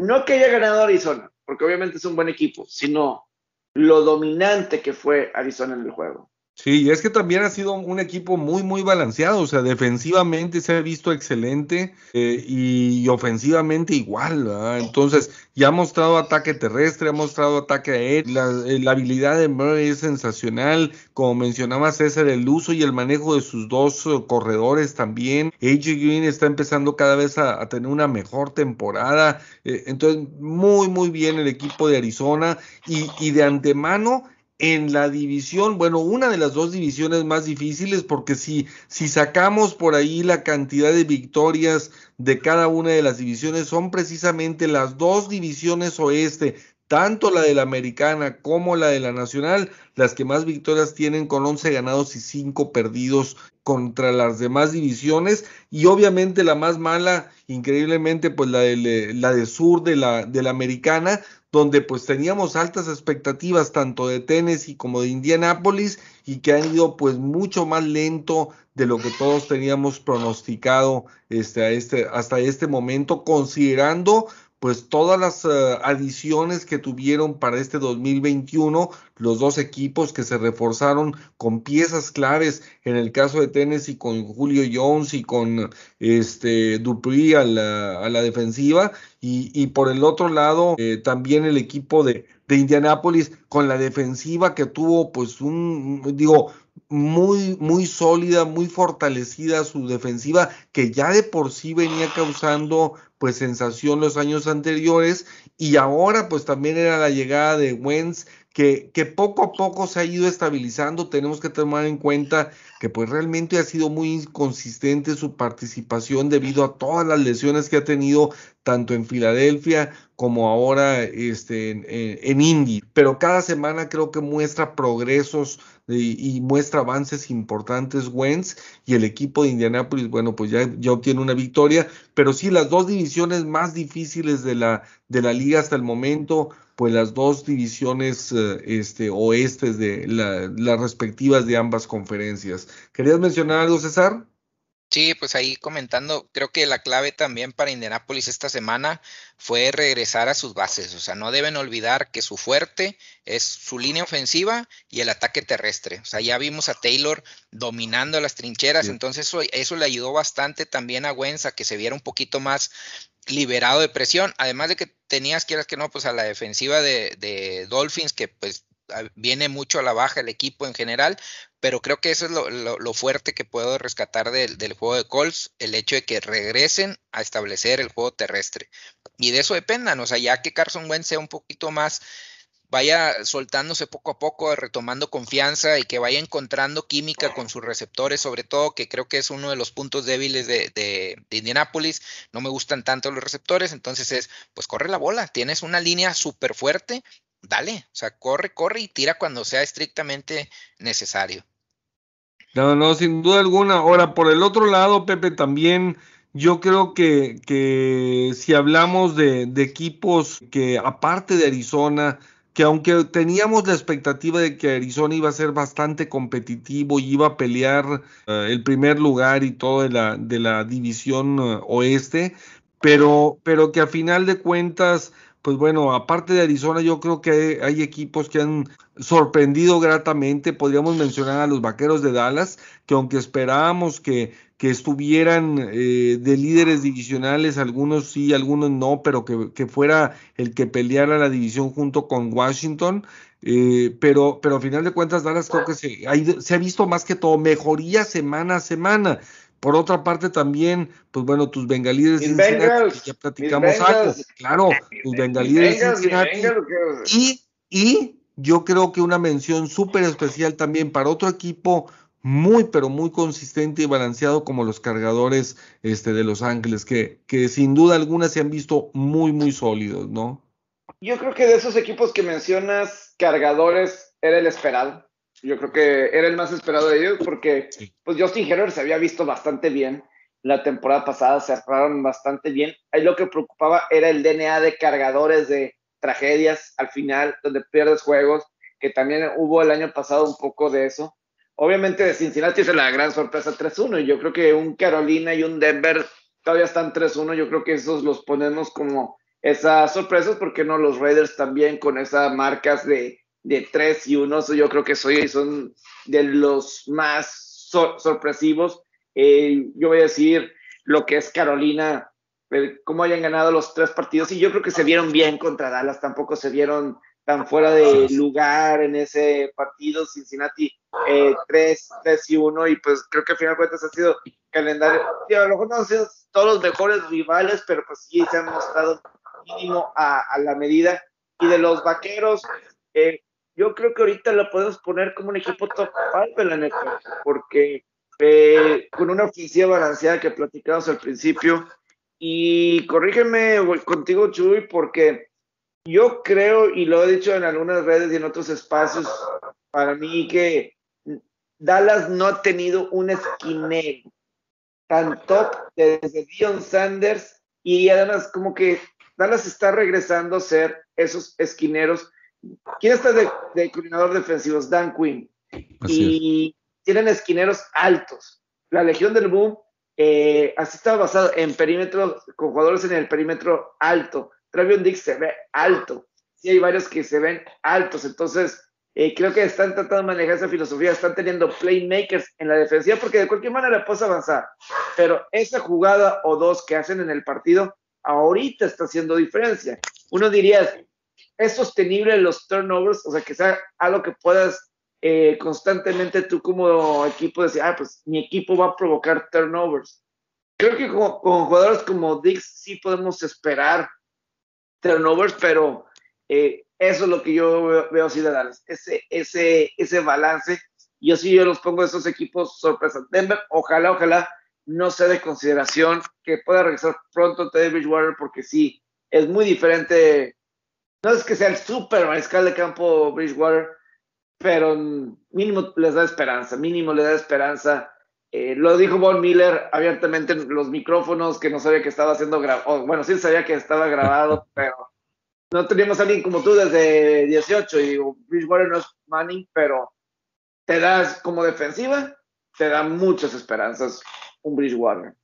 no que haya ganado Arizona, porque obviamente es un buen equipo, sino lo dominante que fue Arizona en el juego. Sí, es que también ha sido un equipo muy, muy balanceado, o sea, defensivamente se ha visto excelente eh, y, ofensivamente igual, ¿verdad? Entonces, ya ha mostrado ataque terrestre, ha mostrado ataque aéreo, eh, la, habilidad de Murray es sensacional, como mencionaba César, el uso y el manejo de sus dos eh, corredores también, AJ Green está empezando cada vez a, tener una mejor temporada, entonces, muy, muy bien el equipo de Arizona y de antemano, en la división, bueno, una de las dos divisiones más difíciles, porque si, si sacamos por ahí la cantidad de victorias de cada una de las divisiones, son precisamente las dos divisiones oeste, tanto la de la americana como la de la nacional, las que más victorias tienen con 11 ganados y 5 perdidos contra las demás divisiones. Y obviamente la más mala, increíblemente, pues la de, la de sur de la, de la americana, donde pues teníamos altas expectativas tanto de Tennessee como de Indianapolis y que han ido pues mucho más lento de lo que todos teníamos pronosticado este, este, hasta este momento, considerando pues todas las eh, adiciones que tuvieron para este 2021, los dos equipos que se reforzaron con piezas claves, en el caso de Tennessee con Julio Jones y con este Dupree a la, a la defensiva, y, por el otro lado eh, también el equipo de, de Indianápolis con la defensiva que tuvo pues un, digo, muy, muy sólida, muy fortalecida su defensiva, que ya de por sí venía causando pues sensación los años anteriores y ahora pues también era la llegada de Wentz que, poco a poco se ha ido estabilizando. Tenemos que tomar en cuenta que pues realmente ha sido muy inconsistente su participación debido a todas las lesiones que ha tenido tanto en Filadelfia como ahora este, en, Indy. Pero cada semana creo que muestra progresos y, muestra avances importantes Wentz y el equipo de Indianapolis, bueno, pues ya, ya obtiene una victoria, pero sí las dos divisiones más difíciles de la, de la liga hasta el momento, pues las dos divisiones eh, este, oestes de las respectivas de ambas conferencias. ¿Querías mencionar algo, César? Sí, pues ahí comentando, creo que la clave también para Indianapolis esta semana fue regresar a sus bases. O sea, no deben olvidar que su fuerte es su línea ofensiva y el ataque terrestre. O sea, ya vimos a Taylor dominando las trincheras, entonces eso, eso, le ayudó bastante también a Wentz a que se viera un poquito más liberado de presión. Además de que tenías, quieras que no, pues a la defensiva de, Dolphins, que pues viene mucho a la baja el equipo en general, pero creo que eso es lo, fuerte que puedo rescatar del, del, juego de Colts, el hecho de que regresen a establecer el juego terrestre. Y de eso dependan, o sea, ya que Carson Wentz sea un poquito más vaya soltándose poco a poco, retomando confianza y que vaya encontrando química con sus receptores, sobre todo, que creo que es uno de los puntos débiles de, de, Indianapolis. No me gustan tanto los receptores, entonces es, pues corre la bola, tienes una línea súper fuerte, dale, o sea, corre, corre y tira cuando sea estrictamente necesario. No, no, sin duda alguna. Ahora, por el otro lado, Pepe, también yo creo que, que si hablamos de, de equipos que aparte de Arizona, que aunque teníamos la expectativa de que Arizona iba a ser bastante competitivo y iba a pelear eh, el primer lugar y todo de la, de la división eh, oeste, pero, pero que a final de cuentas, pues bueno, aparte de Arizona, yo creo que hay, hay, equipos que han sorprendido gratamente. Podríamos mencionar a los Vaqueros de Dallas, que aunque esperábamos que que estuvieran eh, de líderes divisionales, algunos sí, algunos no, pero que, fuera el que peleara la división junto con Washington. Eh, pero, pero a final de cuentas, Dallas creo que se, se ha visto más que todo mejoría semana a semana. Por otra parte, también, pues bueno, tus bengalíes de Cincinnati, ya platicamos algo, claro, tus bengalíes de Cincinnati. Y, y yo creo que una mención súper especial también para otro equipo muy, pero muy consistente y balanceado como los cargadores este, de Los Ángeles, que, que sin duda alguna se han visto muy, muy sólidos, ¿no? Yo creo que de esos equipos que mencionas, cargadores era el esperado. Yo creo que era el más esperado de ellos porque pues Justin Herbert se había visto bastante bien la temporada pasada, cerraron bastante bien. Ahí lo que preocupaba era el DNA de cargadores de tragedias al final, donde pierdes juegos, que también hubo el año pasado un poco de eso obviamente Cincinnati es la gran sorpresa 3-1 y yo creo que un Carolina y un Denver todavía están 3-1, yo creo que esos los ponemos como esas sorpresas, porque no los Raiders también con esas marcas de, de 3 y 1, yo creo que soy, son de los más sorpresivos. Eh, yo voy a decir lo que es Carolina, cómo hayan ganado los tres partidos y yo creo que se vieron bien contra Dallas, tampoco se vieron tan fuera de lugar en ese partido. Cincinnati eh, 3, 3 y 1 y pues creo que al final de cuentas ha sido calendario. a lo mejor no han sido todos los mejores rivales, pero pues sí se han mostrado mínimo a, a la medida. Y de los vaqueros, eh, yo creo que ahorita lo podemos poner como un equipo top 5 en la neta, porque eh, con una oficina balanceada que platicamos al principio. Y corrígeme contigo, Chuy, porque yo creo, y lo he dicho en algunas redes y en otros espacios, para mí que Dallas no ha tenido un esquinero tan top desde Dion Sanders y además como que Dallas está regresando a ser esos esquineros. ¿Quién está de, de coordinador defensivos? Dan Quinn. y tienen esquineros altos. La Legión del Boom eh, así está basado en perímetro, con jugadores en el perímetro alto. Travion Dix se ve alto. Sí hay varios que se ven altos. Entonces, eh, creo que están tratando de manejar esa filosofía. Están teniendo playmakers en la defensiva porque de cualquier manera puedes avanzar. Pero esa jugada o dos que hacen en el partido, ahorita está haciendo diferencia. Uno diría, ¿es sostenible los turnovers? O sea, que sea algo que puedas eh, constantemente tú como equipo decir, ah, pues mi equipo va a provocar turnovers. Creo que con, con jugadores como Dix sí podemos esperar turnovers, pero eh, eso es lo que yo veo, así de Dallas, ese, ese, ese balance. Yo sí yo los pongo esos equipos sorpresas. Denver, ojalá, ojalá no sea de consideración que pueda regresar pronto Teddy Bridgewater, porque sí, es muy diferente. No es que sea el super mariscal de campo Bridgewater, pero mínimo les da esperanza, mínimo le da esperanza. Eh, lo dijo Von Miller abiertamente en los micrófonos, que no sabía que estaba haciendo grabado. Bueno, sí sabía que estaba grabado, pero no teníamos a alguien como tú desde 18. Y digo, Bridgewater no es Manning, pero te das como defensiva, te da muchas esperanzas un Bridgewater.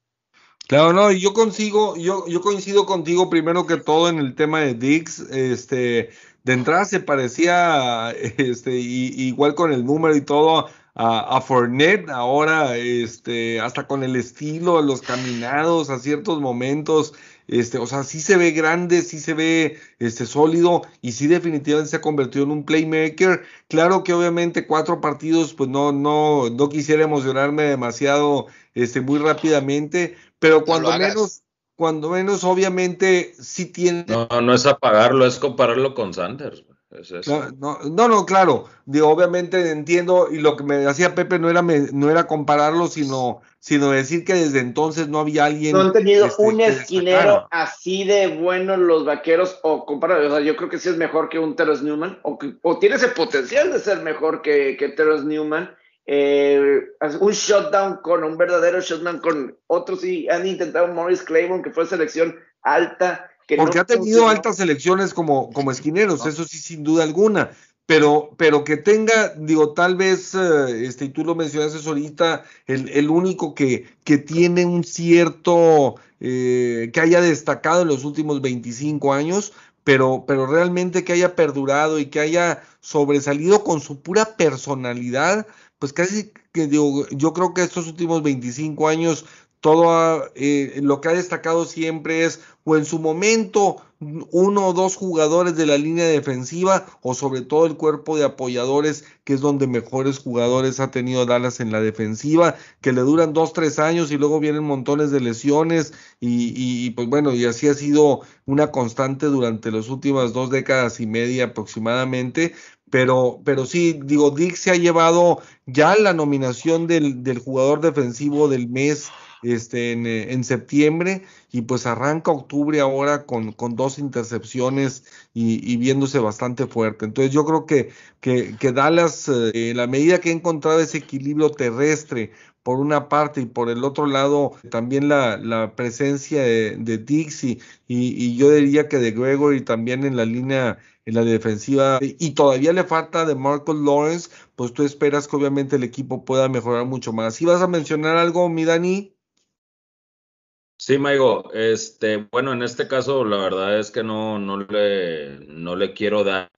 Claro, no, yo consigo, yo, yo coincido contigo primero que todo en el tema de Dix, este, de entrada se parecía, este, igual con el número y todo, a, a Fournette, ahora este, hasta con el estilo, los caminados a ciertos momentos, este, o sea, sí se ve grande, sí se ve este, sólido y sí definitivamente se ha convertido en un playmaker. Claro que obviamente cuatro partidos, pues no, no, no quisiera emocionarme demasiado este, muy rápidamente, pero cuando menos, cuando menos obviamente sí tiene... No, no es apagarlo, es compararlo con Sanders. No, no, no, claro. Digo, obviamente entiendo, y lo que me hacía Pepe no era, no era compararlo, sino, sino decir que desde entonces no había alguien. No han tenido este, un esquinero así de bueno los vaqueros, o comparado, o sea, yo creo que sí es mejor que un Terrence Newman, o, o tiene ese potencial de ser mejor que, que Terrence Newman. Eh, un shutdown con un verdadero shutdown con otros, sí han intentado Morris Claiborne, que fue selección alta porque ha tenido altas elecciones como, como esquineros, eso sí, sin duda alguna. Pero, pero que tenga, digo, tal vez, eh, este, y tú lo mencionaste ahorita, el, el único que, que tiene un cierto, eh, que haya destacado en los últimos 25 años, pero, pero realmente que haya perdurado y que haya sobresalido con su pura personalidad, pues casi que digo, yo creo que estos últimos 25 años todo eh, lo que ha destacado siempre es o en su momento uno o dos jugadores de la línea defensiva o sobre todo el cuerpo de apoyadores que es donde mejores jugadores ha tenido Dallas en la defensiva que le duran dos tres años y luego vienen montones de lesiones y, y pues bueno y así ha sido una constante durante las últimas dos décadas y media aproximadamente. Pero, pero sí, digo, Dick se ha llevado ya la nominación del, del jugador defensivo del mes este, eh, en, septiembre y pues arranca octubre ahora con, con dos intercepciones y, viéndose bastante fuerte. Entonces yo creo que, que, Dallas, eh, en la medida que ha encontrado ese equilibrio terrestre por una parte y por el otro lado también la, la presencia de, Dixie y, yo diría que de Gregory también en la línea en la defensiva y todavía le falta de Marcus Lawrence, pues tú esperas que obviamente el equipo pueda mejorar mucho más. ¿Y vas a mencionar algo, mi Dani? Sí, Maigo, este, bueno, en este caso la verdad es que no, no le, no le quiero dar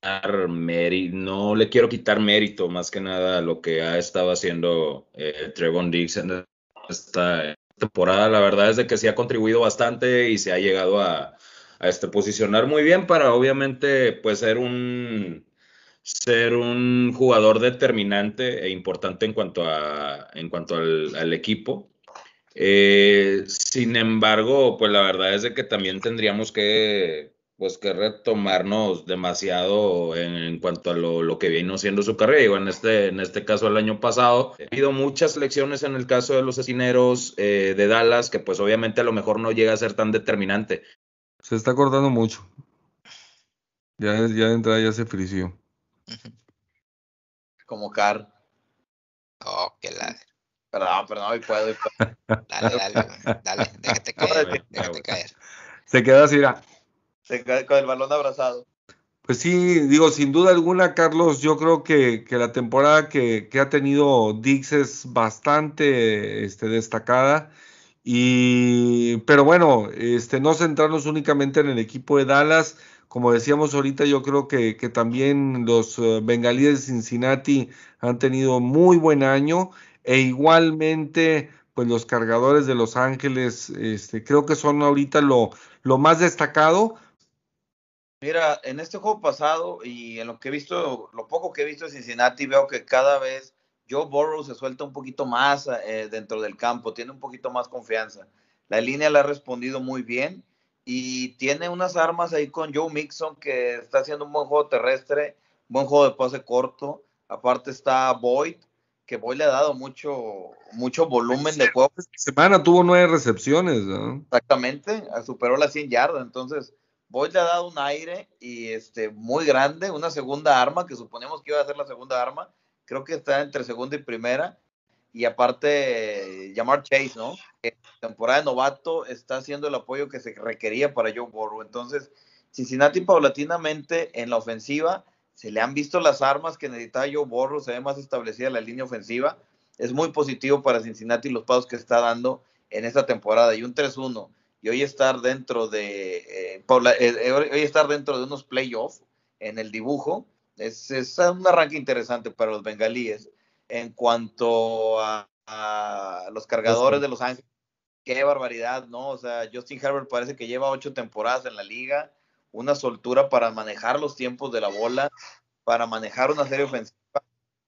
mérito, no le quiero quitar mérito más que nada a lo que ha estado haciendo eh, Trevon Diggs en esta temporada. La verdad es de que sí ha contribuido bastante y se ha llegado a, a este, posicionar muy bien para obviamente pues ser un ser un jugador determinante e importante en cuanto a en cuanto al, al equipo eh, sin embargo, pues la verdad es de que también tendríamos que, pues, que retomarnos demasiado en, cuanto a lo, que vino siendo su carrera. en este, en este caso, el año pasado, ha habido muchas lecciones en el caso de los asesineros eh, de Dallas, que pues obviamente a lo mejor no llega a ser tan determinante. Se está cortando mucho. Ya, ya de entrada ya se frició. Como Car. Oh, qué la... Perdón, perdón, hoy puedo. Dale, dale, dale, déjate caer, déjate caer. Se queda así, Se queda con el balón abrazado. Pues sí, digo, sin duda alguna, Carlos, yo creo que, que la temporada que, que, ha tenido Dix es bastante este, destacada. Y, pero bueno, este, no centrarnos únicamente en el equipo de Dallas. Como decíamos ahorita, yo creo que, que también los uh, bengalíes de Cincinnati han tenido muy buen año e igualmente pues los cargadores de Los Ángeles este, creo que son ahorita lo, lo más destacado. Mira, en este juego pasado y en lo que he visto, lo poco que he visto de Cincinnati, veo que cada vez Joe Burrow se suelta un poquito más eh, dentro del campo, tiene un poquito más confianza. La línea le ha respondido muy bien y tiene unas armas ahí con Joe Mixon que está haciendo un buen juego terrestre, buen juego de pase corto. Aparte está Boyd, que Boy le ha dado mucho, mucho volumen de juego. Esta semana tuvo nueve recepciones, Exactamente, superó las 100 yardas, entonces Boy le ha dado un aire y este muy grande, una segunda arma que suponemos que iba a ser la segunda arma, creo que está entre segunda y primera. Y aparte, llamar Chase, ¿no? Que temporada de novato está haciendo el apoyo que se requería para Joe Burrow. Entonces, Cincinnati paulatinamente en la ofensiva se le han visto las armas que necesitaba Joe Borro, se ve más establecida la línea ofensiva. Es muy positivo para Cincinnati los pasos que está dando en esta temporada. Y un 3-1. Y hoy estar dentro de eh, eh, eh, hoy estar dentro de unos playoffs en el dibujo es, es, un arranque interesante para los bengalíes. en cuanto a, a los cargadores de Los Ángeles. Qué barbaridad, ¿no? O sea, Justin Herbert parece que lleva ocho temporadas en la liga, una soltura para manejar los tiempos de la bola, para manejar una serie ofensiva,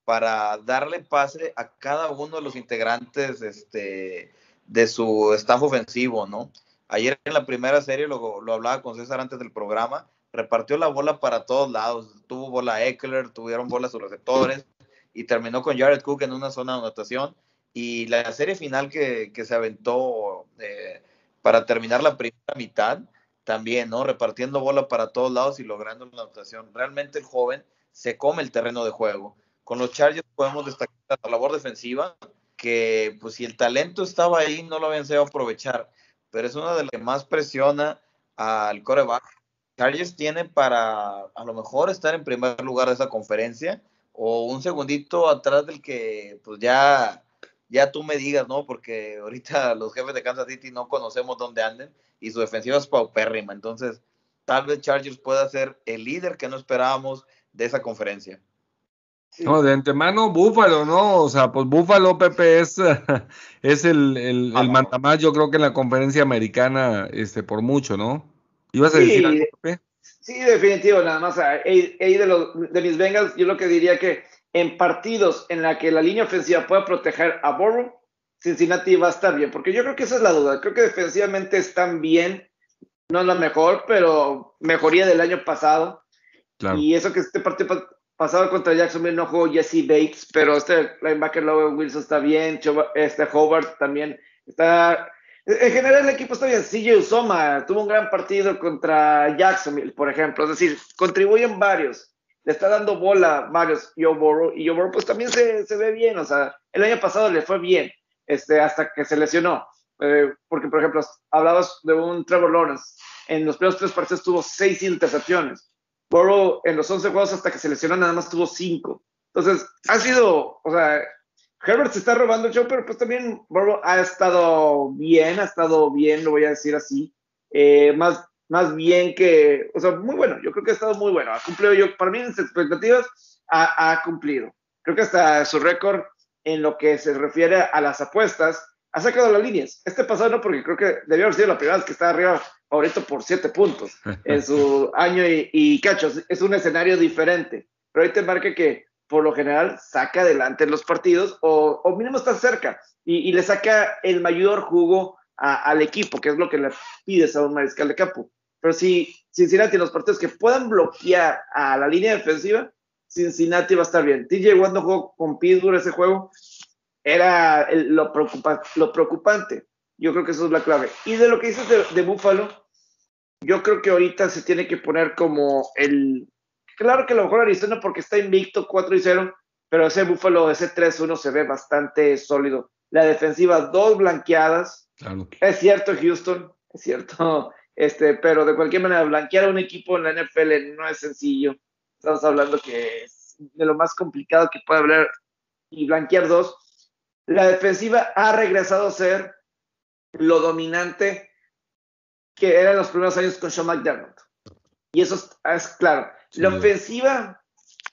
para darle pase a cada uno de los integrantes este, de su staff ofensivo, ¿no? Ayer en la primera serie, lo, hablaba con César antes del programa, repartió la bola para todos lados. Tuvo bola Eckler, tuvieron bola sus receptores y terminó con Jared Cook en una zona de anotación. Y la serie final que, que se aventó eh, para terminar la primera mitad, también, ¿no? Repartiendo bola para todos lados y logrando la anotación. Realmente el joven se come el terreno de juego. Con los Chargers podemos destacar la labor defensiva, que pues si el talento estaba ahí, no lo habían sabido aprovechar. Pero es una de las que más presiona al coreback Chargers tiene para a lo mejor estar en primer lugar de esa conferencia o un segundito atrás del que pues ya ya tú me digas, ¿no? Porque ahorita los jefes de Kansas City no conocemos dónde anden y su defensiva es paupérrima. Entonces, tal vez Chargers pueda ser el líder que no esperábamos de esa conferencia. No, de antemano Búfalo, ¿no? O sea, pues Búfalo, Pepe, es, es el, el, el mandamás, yo creo que en la conferencia americana, este, por mucho, ¿no? ¿Ibas a sí, decir algo, Pepe? Sí, definitivo, nada más. Ahí, de, los, de mis Bengals, yo lo que diría que en partidos en la que la línea ofensiva pueda proteger a Burrow, Cincinnati va a estar bien, porque yo creo que esa es la duda. Creo que defensivamente están bien, no es la mejor, pero mejoría del año pasado. Claro. Y eso que este partido pasado contra Jacksonville no jugó Jesse Bates, pero este linebacker Logan Wilson está bien, este Hobart también está en general, el equipo está bien. CJ Usoma tuvo un gran partido contra Jacksonville, por ejemplo. Es decir, contribuyen varios. Le está dando bola varios Joe Burrow. Y Burrow, pues también se, se, ve bien. O sea, el año pasado le fue bien este, hasta que se lesionó. Eh, porque, por ejemplo, hablabas de un Trevor Lawrence. En los primeros tres partidos tuvo seis intercepciones. Burrow en los 11 juegos hasta que se lesionó nada más tuvo cinco. Entonces, ha sido, o sea, Herbert se está robando el show, pero pues también Burrow ha estado bien, ha estado bien, lo voy a decir así. Eh, más, más bien que, o sea, muy bueno, yo creo que ha estado muy bueno. Ha cumplido, yo, para mí, en expectativas, ha, ha cumplido. Creo que hasta su récord en lo que se refiere a las apuestas, ha sacado las líneas. Este pasado no, porque creo que debió haber sido la primera vez que está arriba favorito por siete puntos en su año y, y cacho. Es un escenario diferente. Pero ahí te marca que por lo general saca adelante los partidos o, o mínimo está cerca y, y, le saca el mayor jugo a, al equipo, que es lo que le pides a un mariscal de campo. Pero si Cincinnati en los partidos que puedan bloquear a la línea defensiva, Cincinnati va a estar bien. TJ Watt no jugó con Pittsburgh ese juego, era el, lo, preocupa, lo preocupante. Yo creo que eso es la clave. Y de lo que dices de, de Buffalo, yo creo que ahorita se tiene que poner como el, Claro que a lo mejor Arizona porque está invicto 4 y 0, pero ese Búfalo, ese 3-1 se ve bastante sólido. La defensiva, dos blanqueadas. Claro. Es cierto, Houston, es cierto, este, pero de cualquier manera, blanquear a un equipo en la NFL no es sencillo. Estamos hablando que es de lo más complicado que puede haber y blanquear dos. La defensiva ha regresado a ser lo dominante que era en los primeros años con Sean McDermott. Y eso es, es claro. La ofensiva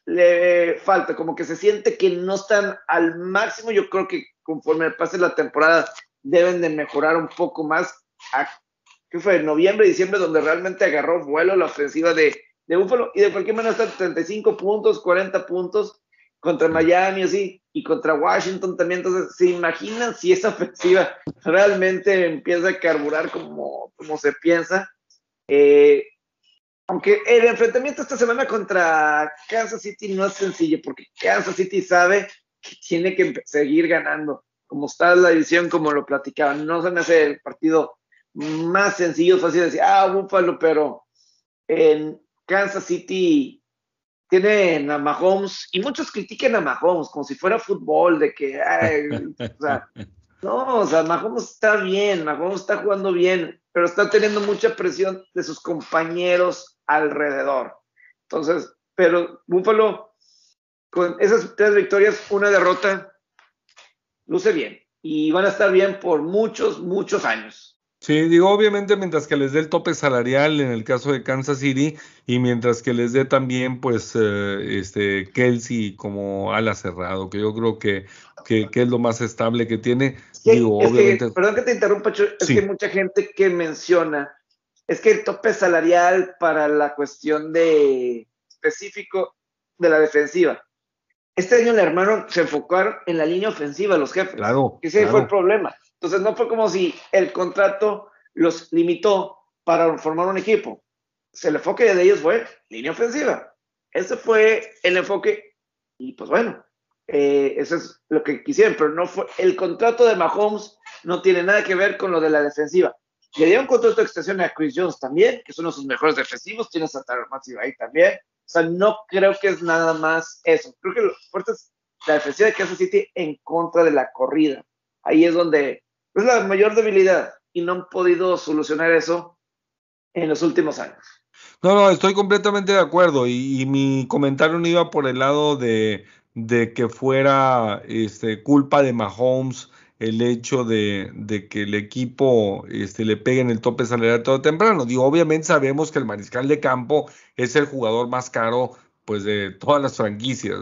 le falta, como que se siente que no están al máximo. Yo creo que conforme pase la temporada deben de mejorar un poco más. A, ¿Qué fue? Noviembre, diciembre, donde realmente agarró vuelo la ofensiva de, de Buffalo y de cualquier manera están 35 puntos, 40 puntos contra Miami, así, y contra Washington también. Entonces, ¿se imaginan si esa ofensiva realmente empieza a carburar como, como se piensa? Eh, aunque el enfrentamiento esta semana contra Kansas City no es sencillo, porque Kansas City sabe que tiene que seguir ganando. Como está la división, como lo platicaban, no se me hace el partido más sencillo, fácil decir, ah, Búfalo, pero en Kansas City tienen a Mahomes, y muchos critican a Mahomes como si fuera fútbol, de que, ay, o sea, no, o sea, Mahomes está bien, Mahomes está jugando bien, pero está teniendo mucha presión de sus compañeros alrededor. Entonces, pero Búfalo, con esas tres victorias, una derrota, luce bien. Y van a estar bien por muchos, muchos años. Sí, digo, obviamente mientras que les dé el tope salarial en el caso de Kansas City y mientras que les dé también pues eh, este Kelsey como ala cerrado, que yo creo que, que, es lo más estable que tiene. digo, obviamente... perdón que te interrumpa, es que mucha gente que menciona, es que el tope salarial para la cuestión de específico de la defensiva. Este año el hermano se enfocaron en la línea ofensiva los jefes. Claro. Ese fue el problema. Entonces no fue como si el contrato los limitó para formar un equipo. El enfoque de ellos fue línea ofensiva. Ese fue el enfoque y pues bueno, eh, eso es lo que quisieron, pero no fue el contrato de Mahomes no tiene nada que ver con lo de la defensiva. Le dieron contrato de extensión a Chris Jones también, que es uno de sus mejores defensivos, tiene a Tyler ahí también. O sea, no creo que es nada más eso. Creo que lo fuerte es la defensiva de Kansas City en contra de la corrida. Ahí es donde es la mayor debilidad y no han podido solucionar eso en los últimos años. No, no, estoy completamente de acuerdo y, mi comentario no iba por el lado de, de que fuera este, culpa de Mahomes el hecho de, de, que el equipo este, le pegue en el tope salarial todo temprano. Digo, obviamente sabemos que el mariscal de campo es el jugador más caro pues de todas las franquicias.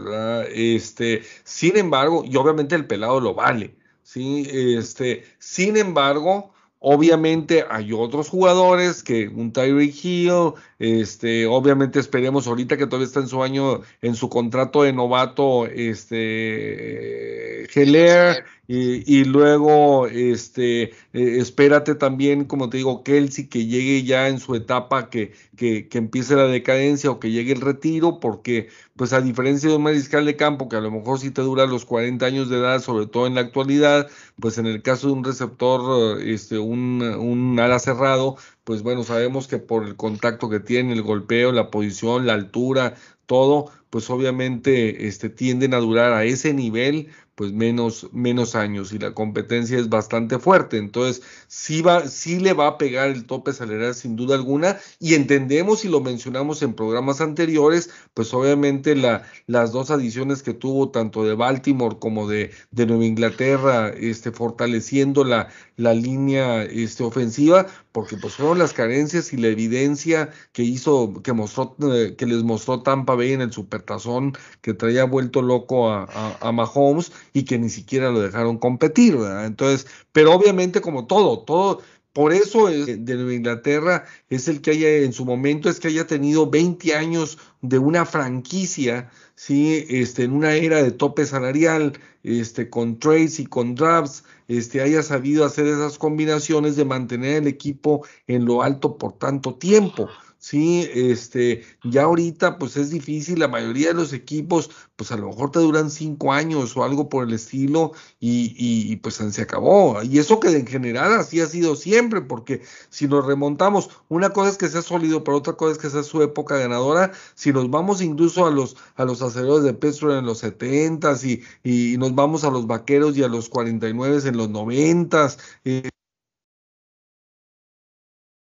Este, sin embargo, y obviamente el pelado lo vale. ¿Sí? Este, sin embargo, obviamente hay otros jugadores que un Tyreek Hill, este, obviamente esperemos ahorita que todavía está en su año, en su contrato de novato, este, Heller, y, luego, este, eh, espérate también, como te digo, Kelsey, que llegue ya en su etapa, que, que, que, empiece la decadencia o que llegue el retiro, porque, pues a diferencia de un mariscal de campo, que a lo mejor sí te dura los 40 años de edad, sobre todo en la actualidad, pues en el caso de un receptor, este, un, un ala cerrado, pues bueno, sabemos que por el contacto que tiene, el golpeo, la posición, la altura, todo, pues obviamente este, tienden a durar a ese nivel pues menos, menos años y la competencia es bastante fuerte. Entonces, sí, va, sí le va a pegar el tope salarial sin duda alguna y entendemos y lo mencionamos en programas anteriores, pues obviamente la, las dos adiciones que tuvo tanto de Baltimore como de, de Nueva Inglaterra, este, fortaleciendo la, la línea este, ofensiva, porque pues fueron las carencias y la evidencia que hizo, que mostró, eh, que les mostró Tampa Bay en el supertazón, que traía vuelto loco a, a, Mahomes y que ni siquiera lo dejaron competir, ¿verdad? Entonces, pero obviamente como todo, todo, por eso es de Nueva Inglaterra es el que haya en su momento es que haya tenido 20 años de una franquicia, sí, este, en una era de tope salarial, este, con trades y con drafts, este, haya sabido hacer esas combinaciones de mantener el equipo en lo alto por tanto tiempo. Sí, este, ya ahorita pues es difícil, la mayoría de los equipos pues a lo mejor te duran cinco años o algo por el estilo y, y, pues se acabó. Y eso que en general así ha sido siempre, porque si nos remontamos, una cosa es que sea sólido, pero otra cosa es que sea su época ganadora. Si nos vamos incluso a los, a los aceleradores de Petro en los 70 y, y nos vamos a los vaqueros y a los 49 en los 90 eh,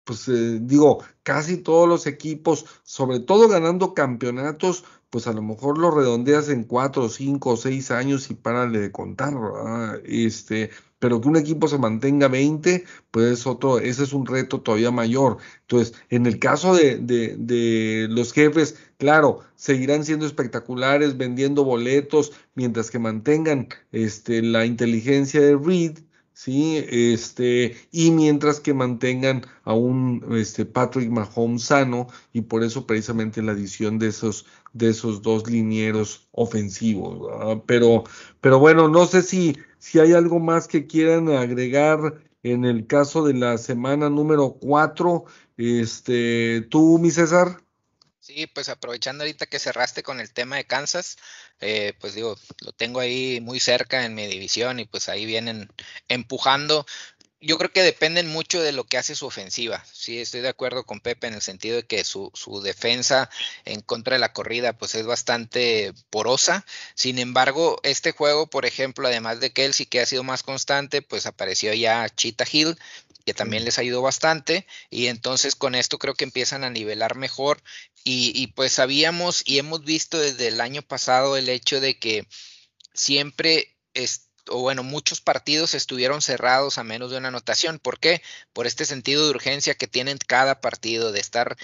pues eh, digo, casi todos los equipos, sobre todo ganando campeonatos, pues a lo mejor lo redondeas en cuatro, cinco, seis años y párale de contar, ¿verdad? Este, pero que un equipo se mantenga 20, pues otro, ese es un reto todavía mayor. Entonces, en el caso de, de, de los jefes, claro, seguirán siendo espectaculares, vendiendo boletos, mientras que mantengan este, la inteligencia de Reed, ¿sí? Este, y mientras que mantengan a un este, Patrick Mahomes sano, y por eso precisamente la adición de esos, de esos dos linieros ofensivos. Pero, pero bueno, no sé si, si hay algo más que quieran agregar en el caso de la semana número 4. Este, ¿Tú, mi César? Sí, pues aprovechando ahorita que cerraste con el tema de Kansas, eh, pues digo, lo tengo ahí muy cerca en mi división y pues ahí vienen empujando. Yo creo que dependen mucho de lo que hace su ofensiva. Sí, estoy de acuerdo con Pepe en el sentido de que su, su defensa en contra de la corrida pues es bastante porosa. Sin embargo, este juego, por ejemplo, además de Kelsey que ha sido más constante, pues apareció ya Cheetah Hill, que también les ayudó bastante y entonces con esto creo que empiezan a nivelar mejor y, pues sabíamos y hemos visto desde el año pasado el hecho de que siempre o bueno, muchos partidos estuvieron cerrados a menos de una anotación. ¿Por qué? Por este sentido de urgencia que tienen cada partido, de estar,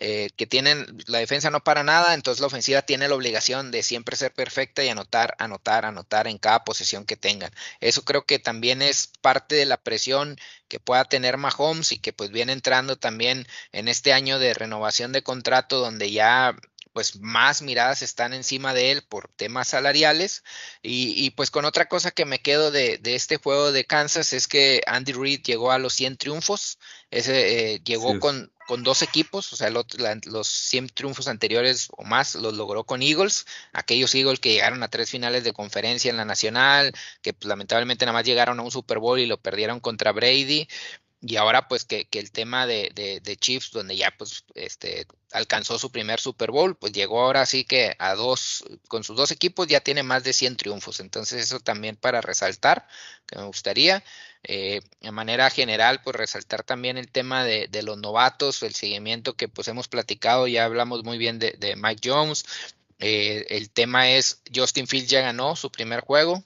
eh, que tienen, la defensa no para nada, entonces la ofensiva tiene la obligación de siempre ser perfecta y anotar, anotar, anotar en cada posesión que tengan. Eso creo que también es parte de la presión que pueda tener Mahomes y que pues viene entrando también en este año de renovación de contrato donde ya pues más miradas están encima de él por temas salariales. Y, pues con otra cosa que me quedo de, este juego de Kansas es que Andy Reid llegó a los 100 triunfos, ese, eh, llegó con, con, dos equipos, o sea, los 100 triunfos anteriores o más los logró con Eagles, aquellos Eagles que llegaron a tres finales de conferencia en la nacional, que pues, lamentablemente nada más llegaron a un Super Bowl y lo perdieron contra Brady y ahora pues que, el tema de, de, Chiefs, donde ya pues este alcanzó su primer Super Bowl, pues llegó ahora sí que a dos, con sus dos equipos ya tiene más de 100 triunfos. Entonces eso también para resaltar, que me gustaría. Eh, de manera general, pues resaltar también el tema de, de, los novatos, el seguimiento que pues hemos platicado, ya hablamos muy bien de, de Mike Jones. Eh, el tema es, Justin Fields ya ganó su primer juego,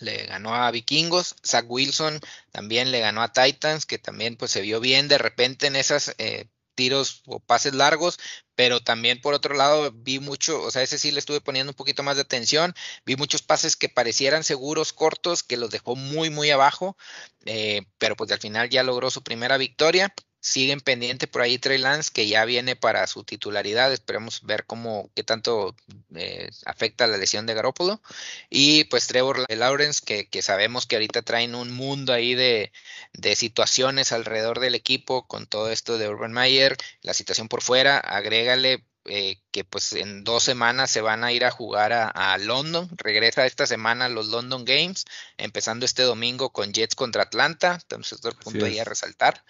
le ganó a Vikingos, Zach Wilson también le ganó a Titans, que también pues se vio bien de repente en esos eh, tiros o pases largos, pero también por otro lado vi mucho, o sea, ese sí le estuve poniendo un poquito más de atención, vi muchos pases que parecieran seguros, cortos, que los dejó muy, muy abajo, eh, pero pues al final ya logró su primera victoria siguen pendiente por ahí Trey Lance, que ya viene para su titularidad. Esperemos ver cómo, qué tanto eh, afecta la lesión de Garoppolo. Y pues Trevor Lawrence, que, que sabemos que ahorita traen un mundo ahí de, de, situaciones alrededor del equipo con todo esto de Urban Meyer, la situación por fuera. Agrégale eh, que pues en dos semanas se van a ir a jugar a, London. Regresa esta semana los London Games, empezando este domingo con Jets contra Atlanta. Entonces, otro punto ahí a resaltar.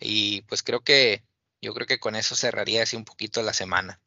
Y pues creo que yo creo que con eso cerraría así un poquito la semana.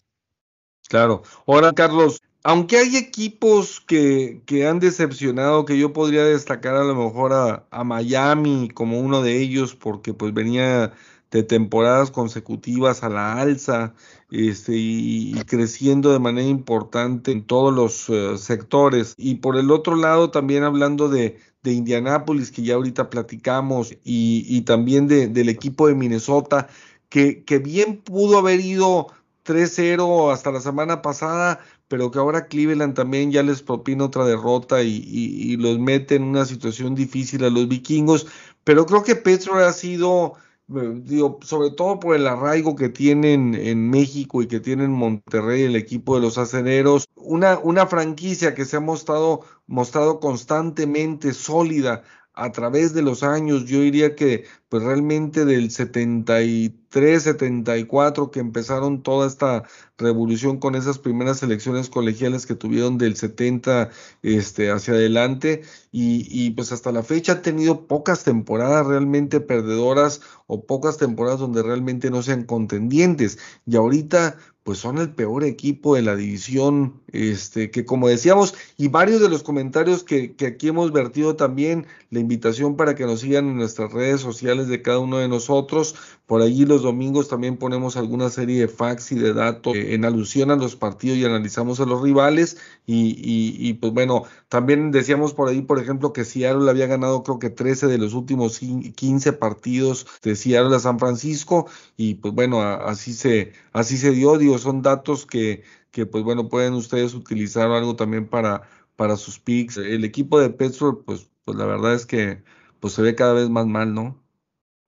Claro. Ahora, Carlos, aunque hay equipos que, que, han decepcionado, que yo podría destacar a lo mejor a, a, Miami como uno de ellos, porque pues venía de temporadas consecutivas a la alza este, y, creciendo de manera importante en todos los eh, sectores. Y por el otro lado, también hablando de, de Indianápolis, que ya ahorita platicamos, y, también del equipo de Minnesota, que, que bien pudo haber ido 3-0 hasta la semana pasada, pero que ahora Cleveland también ya les propina otra derrota y, los mete en una situación difícil a los vikingos. Pero creo que Petro ha sido digo, sobre todo por el arraigo que tienen en México y que tienen en Monterrey el equipo de los acereros, una, una franquicia que se ha mostrado, mostrado constantemente sólida a través de los años, yo diría que pues realmente del 73, 74 que empezaron toda esta revolución con esas primeras elecciones colegiales que tuvieron del 70 este, hacia adelante y, y pues hasta la fecha han tenido pocas temporadas realmente perdedoras o pocas temporadas donde realmente no sean contendientes. Y ahorita pues son el peor equipo de la división, este, que como decíamos, y varios de los comentarios que, que, aquí hemos vertido también, la invitación para que nos sigan en nuestras redes sociales de cada uno de nosotros, por allí los domingos también ponemos alguna serie de facts y de datos en alusión a los partidos y analizamos a los rivales, y, y, pues bueno, también decíamos por ahí, por ejemplo, que Seattle había ganado creo que 13 de los últimos 15 partidos de Seattle a San Francisco, y pues bueno, así se, así se dio, son datos que, que pues bueno, pueden ustedes utilizar algo también para, para sus picks. El equipo de Pittsburgh, pues, pues la verdad es que pues se ve cada vez más mal, ¿no?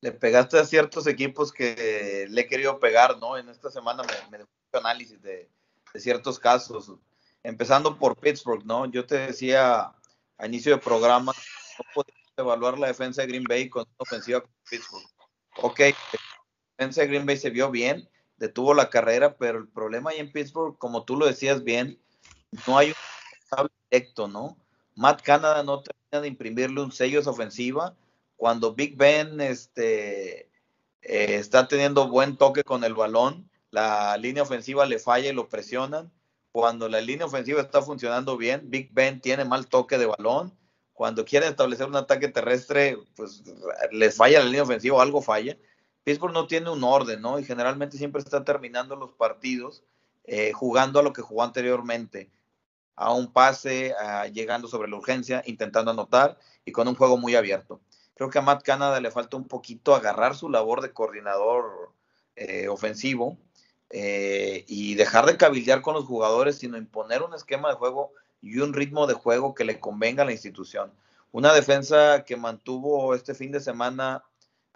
Le pegaste a ciertos equipos que le he querido pegar, ¿no? En esta semana me, me análisis de, de, ciertos casos, empezando por Pittsburgh, ¿no? Yo te decía a inicio de programa, no podías evaluar la defensa de Green Bay con una ofensiva con Pittsburgh. Ok, la defensa de Green Bay se vio bien, detuvo la carrera, pero el problema ahí en Pittsburgh, como tú lo decías bien, no hay un directo, ¿no? Matt Canada no termina de imprimirle un sello a ofensiva. Cuando Big Ben este, eh, está teniendo buen toque con el balón, la línea ofensiva le falla y lo presionan. Cuando la línea ofensiva está funcionando bien, Big Ben tiene mal toque de balón. Cuando quieren establecer un ataque terrestre, pues les falla la línea ofensiva o algo falla. Pittsburgh no tiene un orden, ¿no? Y generalmente siempre está terminando los partidos eh, jugando a lo que jugó anteriormente. a un pase, llegando sobre la urgencia, intentando anotar y con un juego muy abierto. Creo que a Matt Canada le falta un poquito agarrar su labor de coordinador eh, ofensivo eh, y dejar de cabildear con los jugadores, sino imponer un esquema de juego y un ritmo de juego que le convenga a la institución. Una defensa que mantuvo este fin de semana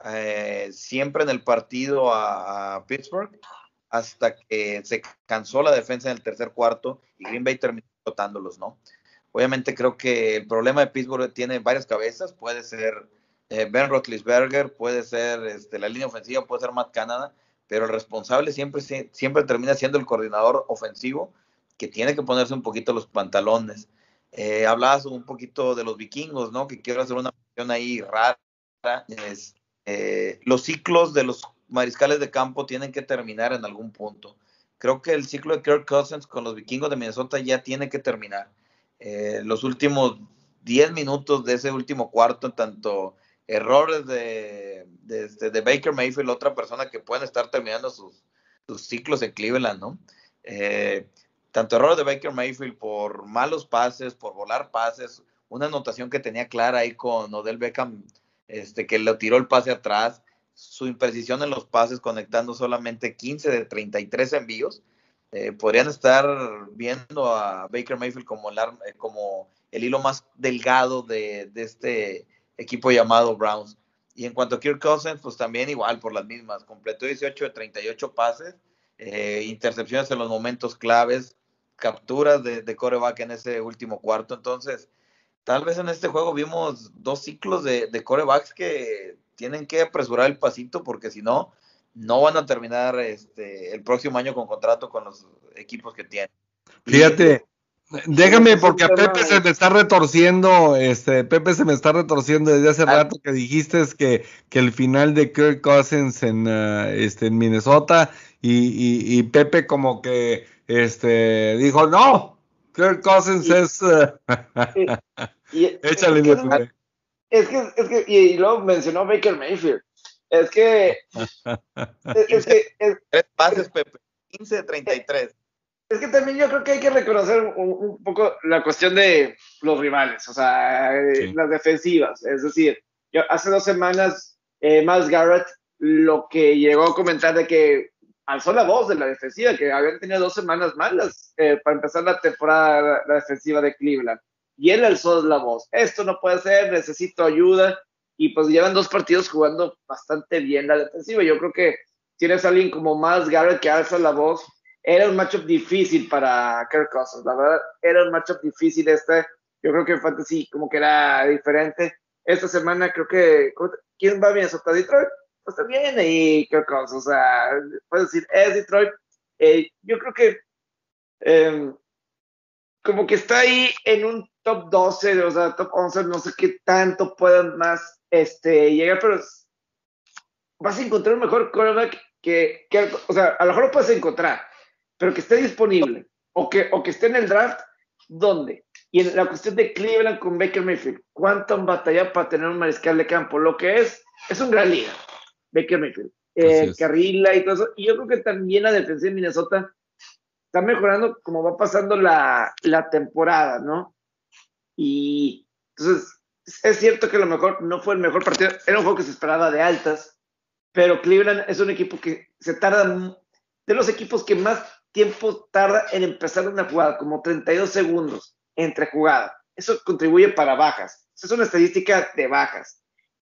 eh, siempre en el partido a, Pittsburgh hasta que se cansó la defensa en el tercer cuarto y Green Bay terminó tratándolos, ¿no? Obviamente creo que el problema de Pittsburgh tiene varias cabezas, puede ser eh, Ben Roethlisberger, puede ser este, la línea ofensiva, puede ser Matt Canada, pero el responsable siempre, siempre termina siendo el coordinador ofensivo que tiene que ponerse un poquito los pantalones. Eh, hablabas un poquito de los vikingos, ¿no? Que quiero hacer una mención ahí rara. Eh, los ciclos de los mariscales de campo tienen que terminar en algún punto. Creo que el ciclo de Kirk Cousins con los vikingos de Minnesota ya tiene que terminar. Los últimos 10 minutos de ese último cuarto, tanto errores de, este, de, Baker Mayfield, otra persona que pueden estar terminando sus, ciclos en Cleveland, ¿no? Eh, tanto errores de Baker Mayfield por malos pases, por volar pases, una anotación que tenía clara ahí con Odell Beckham, este, que le tiró el pase atrás, su imprecisión en los pases conectando solamente 15 de 33 envíos, eh, podrían estar viendo a Baker Mayfield como el, eh, como el hilo más delgado de, de este equipo llamado Browns. Y en cuanto a Kirk Cousins, pues también igual por las mismas. Completó 18 de 38 pases, eh, intercepciones en los momentos claves, capturas de, de, coreback en ese último cuarto. Entonces, tal vez en este juego vimos dos ciclos de, de corebacks que tienen que apresurar el pasito porque si no, no van a terminar este, el próximo año con contrato con los equipos que tienen. Fíjate, Déjame, porque a Pepe se me está retorciendo, este, Pepe se me está retorciendo desde hace ah. rato que dijiste que, que el final de Kirk Cousins en, uh, este, en Minnesota y, y, Pepe como que este, dijo, no, Kirk Cousins es... Uh, Échale, es que, es que, y luego mencionó Baker Mayfield. Es que, es, que, es, tres pases, Pepe, 15 de 33. Es que también yo creo que hay que reconocer un, poco la cuestión de los rivales, o sea, eh, las defensivas. Es decir, yo hace dos semanas, eh, Miles Garrett lo que llegó a comentar de que alzó la voz de la defensiva, que habían tenido dos semanas malas eh, para empezar la temporada la, defensiva de Cleveland. Y él alzó la voz. Esto no puede ser, necesito ayuda. Y pues llevan dos partidos jugando bastante bien la defensiva. Yo creo que tienes a alguien como Miles Garrett que alza la voz era un matchup difícil para Kirk Cousins, la verdad, era un matchup difícil este. Yo creo que en Fantasy como que era diferente. Esta semana creo que, ¿quién va bien? ¿Sota Detroit? Pues también y Kirk Cousins, o sea, puedes decir, es Detroit. Eh, yo creo que em, como que está ahí en un top 12, o sea, top 11, no sé qué tanto puedan más este, llegar, pero vas a encontrar un mejor quarterback que, que, o sea, a lo mejor lo puedes encontrar, pero que esté disponible o que, o que esté en el draft, ¿dónde? Y en la cuestión de Cleveland con Baker Mayfield, ¿cuánto han batallado para tener un mariscal de campo? Lo que es, es un gran liga, Baker Mayfield. Eh, Carrilla y todo eso. Y yo creo que también la defensa de Minnesota está mejorando como va pasando la, la temporada, ¿no? Y entonces, es cierto que a lo mejor no fue el mejor partido, era un juego que se esperaba de altas, pero Cleveland es un equipo que se tarda, de los equipos que más tiempo tarda en empezar una jugada, como 32 segundos entre jugadas. Eso contribuye para bajas. Esa es una estadística de bajas.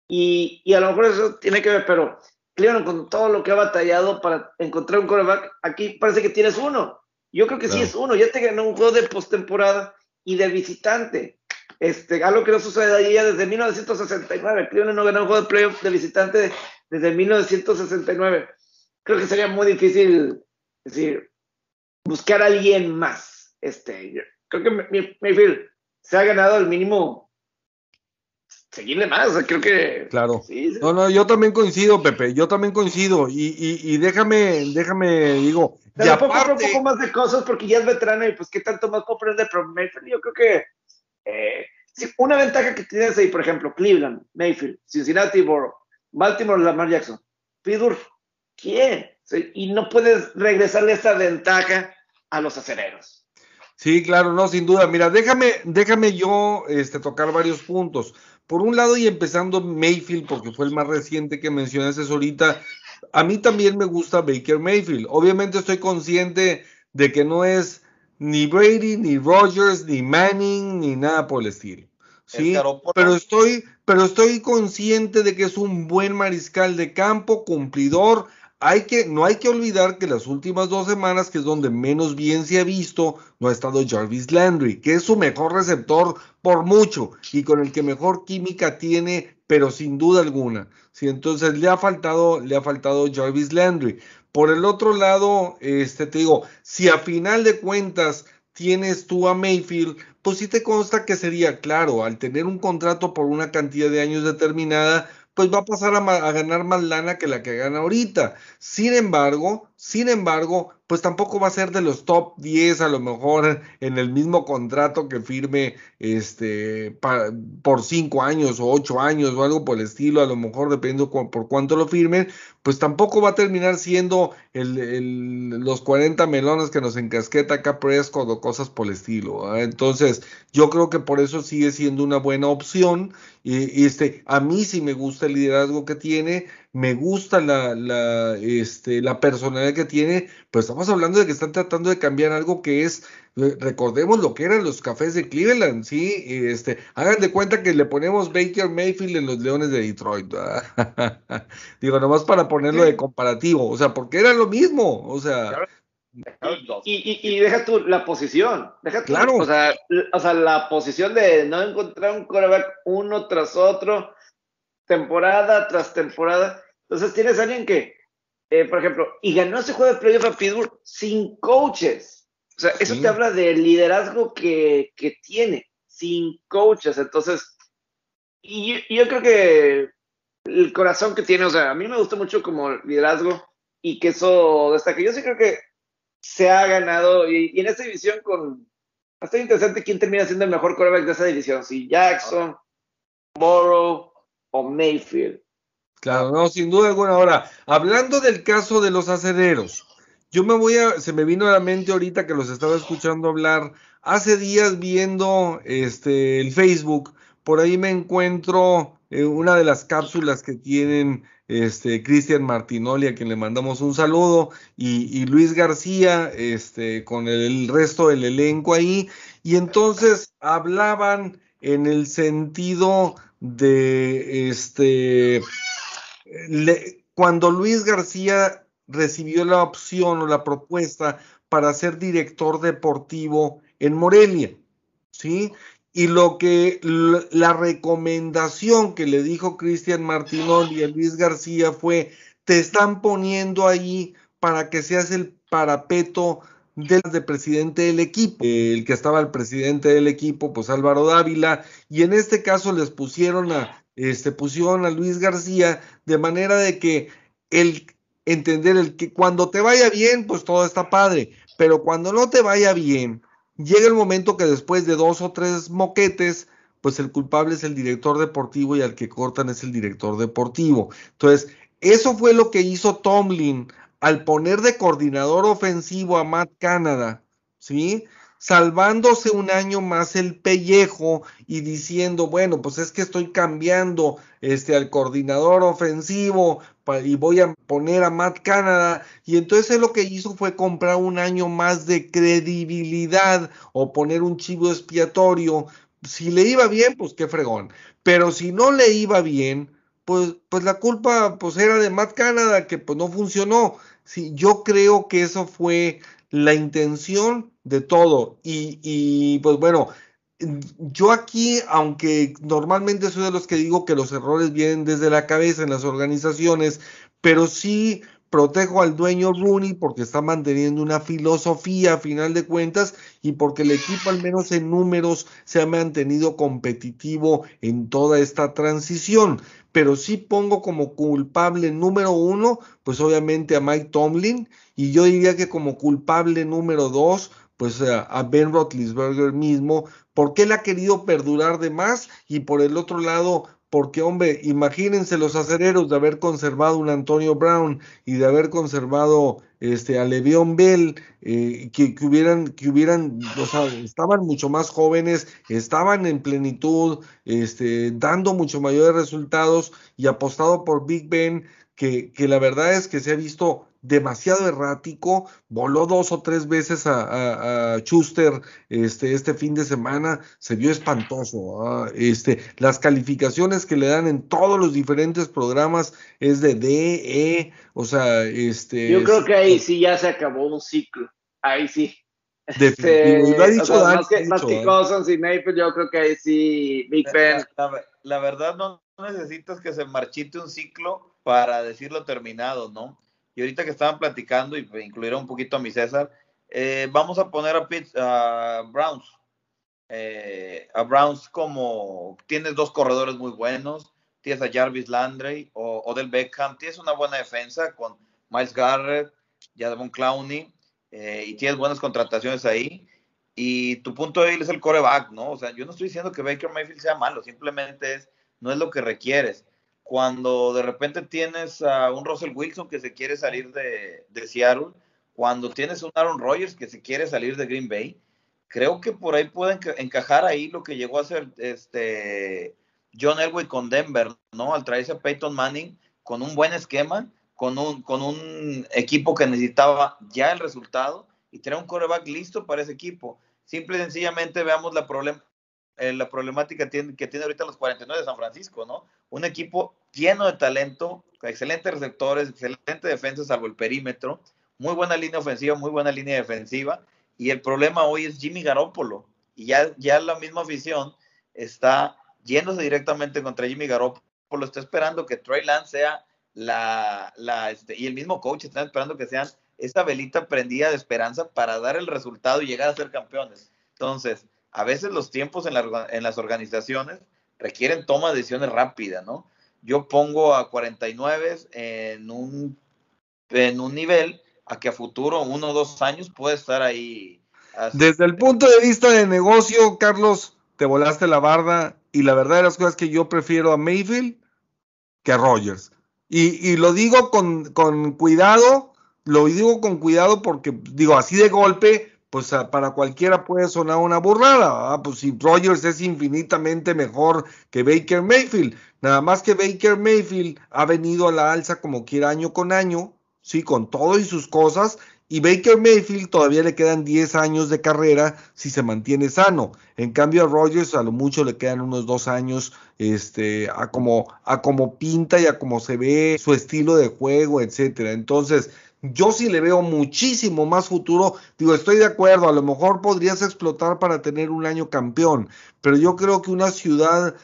Y, y, a lo mejor eso tiene que ver, pero Cleveland con todo lo que ha batallado para encontrar un coreback, aquí parece que tienes uno. Yo creo que sí es uno. Ya te ganó un juego de postemporada y de visitante. Este, algo que no sucede ya desde 1969. Cleveland no ganó un juego de playoff de visitante desde 1969. Creo que sería muy difícil decir, buscar a alguien más. Este, creo que Mayfield se ha ganado al mínimo seguirle más, creo que... Claro. No, no, yo también coincido, Pepe, yo también coincido. Y, y, déjame, déjame, digo... Pero aparte... un poco más de cosas porque ya es veterano y pues qué tanto más puedo aprender, pero Mayfield yo creo que... Eh, una ventaja que tienes ahí, por ejemplo, Cleveland, Mayfield, Cincinnati, Borough, Baltimore, Lamar Jackson, Pittsburgh, ¿quién? y no puedes regresarle esa ventaja a los acereros. Sí, claro, no, sin duda. Mira, déjame, déjame yo este, tocar varios puntos. Por un lado, y empezando Mayfield, porque fue el más reciente que mencionaste ahorita, a mí también me gusta Baker Mayfield. Obviamente estoy consciente de que no es ni Brady, ni Rogers, ni Manning, ni nada por el estilo. Sí, pero estoy, pero estoy consciente de que es un buen mariscal de campo, cumplidor. Hay que, no hay que olvidar que las últimas dos semanas, que es donde menos bien se ha visto, no ha estado Jarvis Landry, que es su mejor receptor por mucho y con el que mejor química tiene, pero sin duda alguna. Sí, entonces le ha faltado, le ha faltado Jarvis Landry. Por el otro lado, este te digo, si a final de cuentas tienes tú a Mayfield, pues sí te consta que sería claro, al tener un contrato por una cantidad de años determinada, pues va a pasar a, ganar más lana que la que gana ahorita. Sin embargo, sin embargo, pues tampoco va a ser de los top 10 a lo mejor en el mismo contrato que firme este por 5 años o 8 años o algo por el estilo, a lo mejor dependiendo por cuánto lo firmen, pues tampoco va a terminar siendo los 40 melones que nos encasqueta acá Prescott o cosas por el estilo. Entonces, yo creo que por eso sigue siendo una buena opción y, y este, a mí sí me gusta el liderazgo que tiene, me gusta la, la, este, la personalidad que tiene, pero estamos hablando de que están tratando de cambiar algo que es, eh, recordemos lo que eran los cafés de Cleveland, ¿sí? Este, hagan de cuenta que le ponemos Baker Mayfield en los Leones de Detroit, digo, nomás para ponerlo de comparativo, o sea, porque era lo mismo, o sea... Y, y, deja tú la posición, deja claro. o, sea, o sea, la posición de no encontrar un quarterback uno tras otro, temporada tras temporada, entonces tienes a alguien que, eh, por ejemplo, y ganó ese juego de playoff a Pittsburgh sin coaches. O sea, eso te habla del liderazgo que, que, tiene, sin coaches. Entonces, y, yo creo que el corazón que tiene, o sea, a mí me gustó mucho como liderazgo y que eso destaque. Yo sí creo que se ha ganado y, en esta división con... Está interesante quién termina siendo el mejor quarterback de esa división, si Jackson, Morrow o Mayfield. Claro, no, sin duda alguna. Ahora, hablando del caso de los acederos, yo me voy a, se me vino a la mente ahorita que los estaba escuchando hablar, hace días viendo este el Facebook, por ahí me encuentro eh, una de las cápsulas que tienen este Cristian Martinoli, a quien le mandamos un saludo, y, Luis García, este, con el resto del elenco ahí, y entonces hablaban en el sentido de este cuando Luis García recibió la opción o la propuesta para ser director deportivo en Morelia, ¿sí? Y lo que la recomendación que le dijo Cristian Martinoli a Luis García fue, te están poniendo ahí para que seas el parapeto del de presidente del equipo, el que estaba el presidente del equipo, pues Álvaro Dávila, y en este caso les pusieron a este, pusieron a Luis García de manera de que el entender el que cuando te vaya bien, pues todo está padre, pero cuando no te vaya bien, llega el momento que después de dos o tres moquetes, pues el culpable es el director deportivo y al que cortan es el director deportivo. Entonces, eso fue lo que hizo Tomlin al poner de coordinador ofensivo a Matt Canada, ¿sí? Salvándose un año más el pellejo y diciendo, bueno, pues es que estoy cambiando este al coordinador ofensivo y voy a poner a Matt Canada y entonces él lo que hizo fue comprar un año más de credibilidad o poner un chivo expiatorio. Si le iba bien, pues qué fregón, pero si no le iba bien, pues, pues la culpa pues era de Matt Canada que pues no funcionó. Sí, yo creo que eso fue la intención de todo. Y, pues bueno, yo aquí, aunque normalmente soy de los que digo que los errores vienen desde la cabeza en las organizaciones, pero sí protejo al dueño Rooney porque está manteniendo una filosofía a final de cuentas y porque el equipo al menos en números se ha mantenido competitivo en toda esta transición. Pero sí pongo como culpable número uno, pues obviamente a Mike Tomlin y yo diría que como culpable número dos, pues a Ben Roethlisberger mismo, porque él ha querido perdurar de más y por el otro lado, porque hombre, imagínense los acereros de haber conservado un Antonio Brown y de haber conservado este, a Le'Veon Bell, eh, que, que, hubieran, que hubieran, o sea, estaban mucho más jóvenes, estaban en plenitud, este, dando mucho mayores resultados y apostado por Big Ben, que, que la verdad es que se ha visto demasiado errático, voló dos o tres veces a, a, Schuster este, este fin de semana, se vio espantoso. ¿ah? Este, las calificaciones que le dan en todos los diferentes programas es de D, E, o sea, este... Yo creo que ahí sí ya se acabó un ciclo, ahí sí. Definitivo. Este, lo ha dicho o sea, Dani, más que, lo ha más dicho, que. Cousins y Mayfield, yo creo que ahí sí Big Ben. La, la- la verdad no necesitas que se marchite un ciclo para decirlo terminado, ¿no? Y ahorita que estaban platicando, y incluyeron un poquito a mi César, eh, vamos a poner a, Pitts- a Browns. Eh, a Browns como tienes dos corredores muy buenos, tienes a Jarvis Landry o Odell Beckham, tienes una buena defensa con Miles Garrett, Jadon Clowney, eh, y tienes buenas contrataciones ahí. Y tu punto débil es el coreback, ¿no? O sea, yo no estoy diciendo que Baker Mayfield sea malo, simplemente es, no es lo que requieres. Cuando de repente tienes a un Russell Wilson que se quiere salir de, Seattle, cuando tienes un Aaron Rodgers que se quiere salir de Green Bay, creo que por ahí puede enca- encajar ahí lo que llegó a hacer este John Elway con Denver, ¿no? Al traerse a Peyton Manning con un buen esquema, con un, con un equipo que necesitaba ya el resultado y tener un coreback listo para ese equipo. Simple y sencillamente veamos la, problem- eh, la problemática que tiene ahorita los 49 de San Francisco, ¿no? Un equipo lleno de talento, excelentes receptores, excelente defensa salvo el perímetro, muy buena línea ofensiva, muy buena línea defensiva, y el problema hoy es Jimmy Garoppolo, y ya, ya la misma afición está yéndose directamente contra Jimmy Garoppolo, está esperando que Trey Lance sea la, la este, y el mismo coach está esperando que sean esa velita prendida de esperanza para dar el resultado y llegar a ser campeones. Entonces, a veces los tiempos en, las organizaciones requieren toma de decisiones rápidas, ¿no? Yo pongo a 49 en un, en un nivel a que a futuro, uno o dos años, puede estar ahí. Desde el punto de vista de negocio, Carlos, te volaste la barda y la verdad de las cosas es que yo prefiero a Mayfield que a Rogers. Y, lo digo con cuidado, lo digo con cuidado porque, digo, así de golpe, pues a- para cualquiera puede sonar una burrada. Pues si Rogers es infinitamente mejor que Baker Mayfield. Nada más que Baker Mayfield ha venido a la alza como quiera año con año, sí, con todo y sus cosas. Y Baker Mayfield todavía le quedan 10 años de carrera si se mantiene sano. En cambio a Rogers a lo mucho le quedan unos dos años este, a, como, a como pinta y a como se ve su estilo de juego, etcétera. Entonces, yo sí le veo muchísimo más futuro. Digo, estoy de acuerdo, a lo mejor podrías explotar para tener un año campeón, pero yo creo que una ciudad,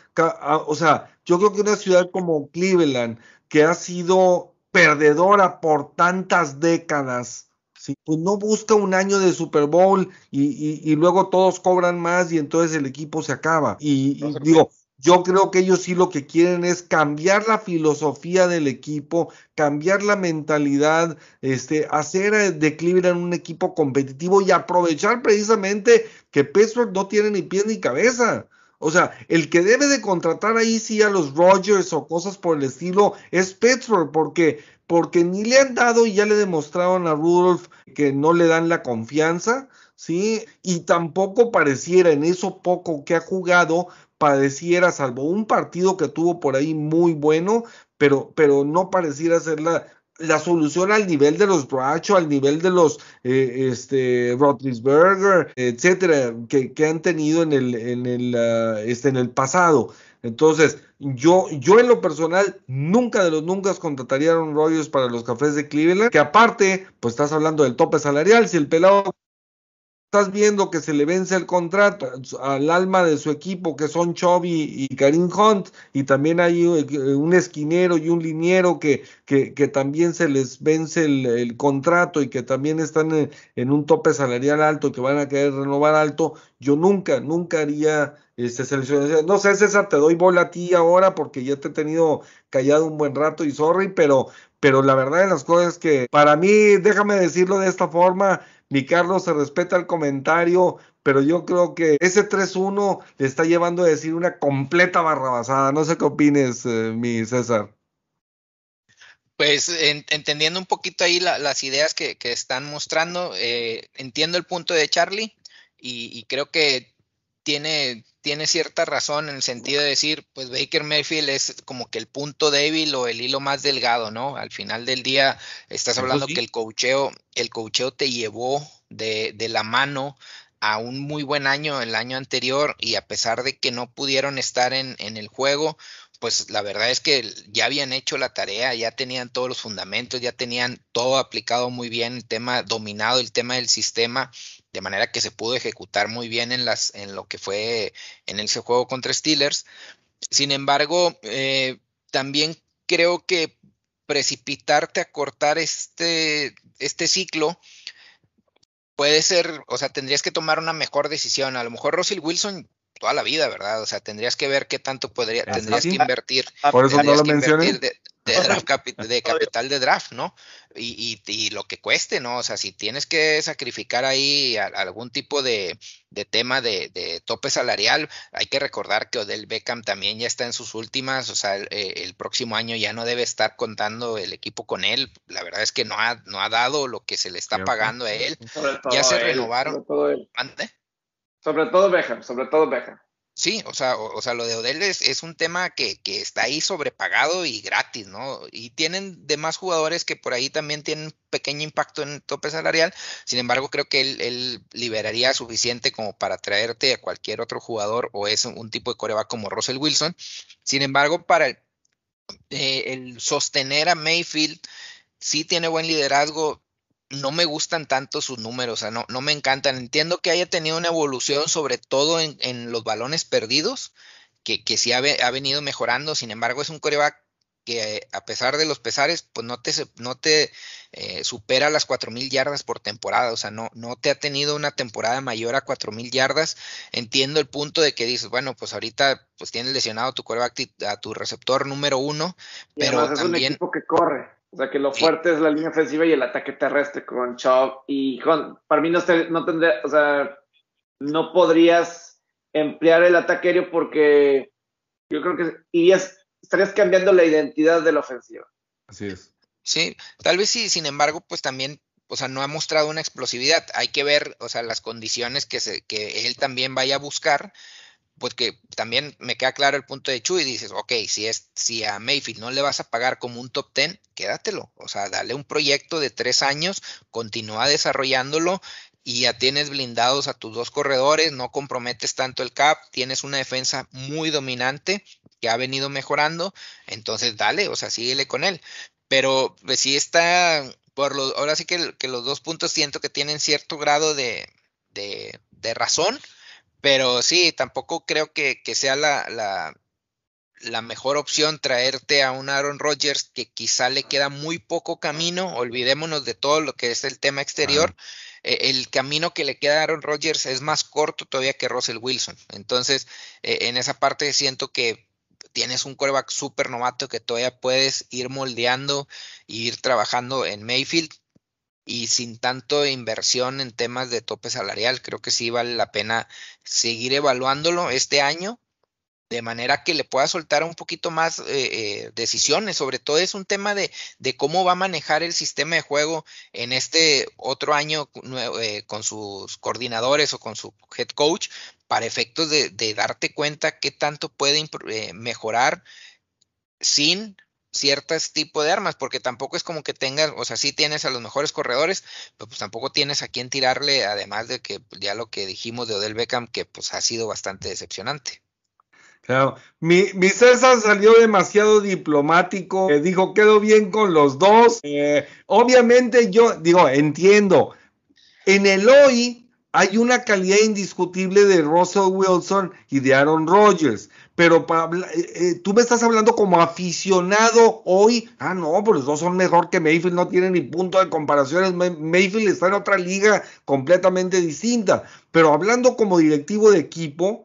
o sea, yo creo que una ciudad como Cleveland, que ha sido perdedora por tantas décadas, ¿sí? pues no busca un año de Super Bowl y, y- y luego todos cobran más y entonces el equipo se acaba. Y, y digo, yo creo que ellos sí lo que quieren es cambiar la filosofía del equipo, cambiar la mentalidad, este, hacer eh, de Cleveland un equipo competitivo y aprovechar precisamente que Pittsburgh no tiene ni pies ni cabeza. O sea, el que debe de contratar ahí sí a los Rogers o cosas por el estilo es Pittsburgh, porque, porque ni le han dado y ya le demostraron a Rudolph que no le dan la confianza, ¿sí? Y tampoco pareciera en eso poco que ha jugado, pareciera, salvo un partido que tuvo por ahí muy bueno, pero, pero no pareciera ser la, la solución al nivel de los Bracho, al nivel de los eh, este, Roethlisberger, etcétera, que, que han tenido en el, en el, ah, este, en el pasado. Entonces, yo, yo en lo personal, nunca de los nunca contrataría a Aaron Rodgers para los cafés de Cleveland, que aparte, pues estás hablando del tope salarial, si el pelado estás viendo que se le vence el contrato al alma de su equipo, que son Chovy y Karim Hunt, y también hay eh, un esquinero y un liniero que, que, que también se les vence el, el contrato y que también están en, en, un tope salarial alto y que van a querer renovar alto, yo nunca, nunca haría este seleccionar. No sé, César, te doy bola a ti ahora porque ya te he tenido callado un buen rato y sorry, pero, pero la verdad de las cosas es que para mí, déjame decirlo de esta forma, mi Carlos se respeta el comentario, pero yo creo que ese 3-1 le está llevando a decir una completa barrabasada. No sé qué opines, eh, mi César. Pues entendiendo un poquito ahí las ideas que, están mostrando, eh, entiendo el punto de Charlie y, creo que tiene, tiene cierta razón en el sentido de decir, pues Baker Mayfield es como que el punto débil o el hilo más delgado, ¿no? Al final del día estás hablando que el cocheo, el cocheo te llevó de, de la mano a un muy buen año el año anterior y a pesar de que no pudieron estar en, en, el juego, pues la verdad es que ya habían hecho la tarea, ya tenían todos los fundamentos, ya tenían todo aplicado muy bien, el tema dominado, el tema del sistema, de manera que se pudo ejecutar muy bien en, las, en lo que fue en ese juego contra Steelers. Sin embargo, eh, también creo que precipitarte a cortar este, este ciclo, puede ser, o sea, tendrías que tomar una mejor decisión. A lo mejor Russell Wilson toda la vida, ¿verdad? O sea, tendrías que ver qué tanto podría, tendrías que invertir. Por eso no lo mencioné. De, de, capital de draft, ¿no? Y, y, lo que cueste, ¿no? O sea, si tienes que sacrificar ahí algún tipo de, tema de, tope salarial, hay que recordar que Odell Beckham también ya está en sus últimas, o sea, el, eh, próximo año ya no debe estar contando el equipo con él. La verdad es que no ha, no ha dado lo que se le está pagando a él. Ya se renovaron. Sobre todo Beckham, sobre todo Beckham. Sí, o sea, o, sea, lo de Odell es, un tema que, está ahí sobrepagado y gratis, ¿no? Y tienen demás jugadores que por ahí también tienen pequeño impacto en el tope salarial. Sin embargo, creo que él, liberaría suficiente como para traerte a cualquier otro jugador o es un, tipo de coreback como Russell Wilson. Sin embargo, para el, eh, el sostener a Mayfield, sí tiene buen liderazgo, no me gustan tanto sus números, o sea, no, no me encantan. Entiendo que haya tenido una evolución, sobre todo en, los balones perdidos, que, que sí ha, venido mejorando. Sin embargo, es un coreback que a pesar de los pesares, pues no te, no te eh, supera las 4.000 yardas por temporada, o sea, no, no te ha tenido una temporada mayor a 4.000 yardas. Entiendo el punto de que dices, bueno, pues ahorita pues tienes lesionado tu coreback, a tu receptor número uno, pero es también... un equipo que corre. O sea, que lo fuerte es la línea ofensiva y el ataque terrestre con Chubb. Y con, para mí no, no tendría, o sea, no podrías emplear el ataque aéreo porque yo creo que irías, estarías cambiando la identidad de la ofensiva. Así es. Sí, tal vez sí, sin embargo, pues también, o sea, no ha mostrado una explosividad. Hay que ver, o sea, las condiciones que, se, que él también vaya a buscar porque también me queda claro el punto de Chuy y dices, ok, si, es, si a Mayfield no le vas a pagar como un top ten, quédatelo. O sea, dale un proyecto de tres años, continúa desarrollándolo y ya tienes blindados a tus dos corredores, no comprometes tanto el cap, tienes una defensa muy dominante que ha venido mejorando, entonces dale, o sea, síguele con él. Pero pues, sí está, por lo, ahora sí que, que, los dos puntos siento que tienen cierto grado de, de, de razón pero sí, tampoco creo que, sea la, la, mejor opción traerte a un Aaron Rodgers que quizá le queda muy poco camino. Olvidémonos de todo lo que es el tema exterior. E, el camino que le queda a Aaron Rodgers es más corto todavía que Russell Wilson. Entonces, e, en esa parte siento que tienes un quarterback súper novato que todavía puedes ir moldeando e ir trabajando en Mayfield y sin tanto inversión en temas de tope salarial, creo que sí vale la pena seguir evaluándolo este año de manera que le pueda soltar un poquito más eh, eh, decisiones. Sobre todo es un tema de, de, cómo va a manejar el sistema de juego en este otro año eh, con sus coordinadores o con su head coach para efectos de, de darte cuenta qué tanto puede mejorar sin ciertos tipo de armas, porque tampoco es como que tengas, o sea, sí tienes a los mejores corredores, pero pues tampoco tienes a quién tirarle, además de que ya lo que dijimos de Odell Beckham, que pues ha sido bastante decepcionante. Claro, mi, mi César salió demasiado diplomático, eh, dijo, quedó bien con los dos. Eh, obviamente yo digo, entiendo, en el hoy hay una calidad indiscutible de Russell Wilson y de Aaron Rodgers pero eh, eh, tú me estás hablando como aficionado hoy. Ah, no, pues dos son mejor que Mayfield, no tienen ni punto de comparación. Mayfield está en otra liga completamente distinta. Pero hablando como directivo de equipo,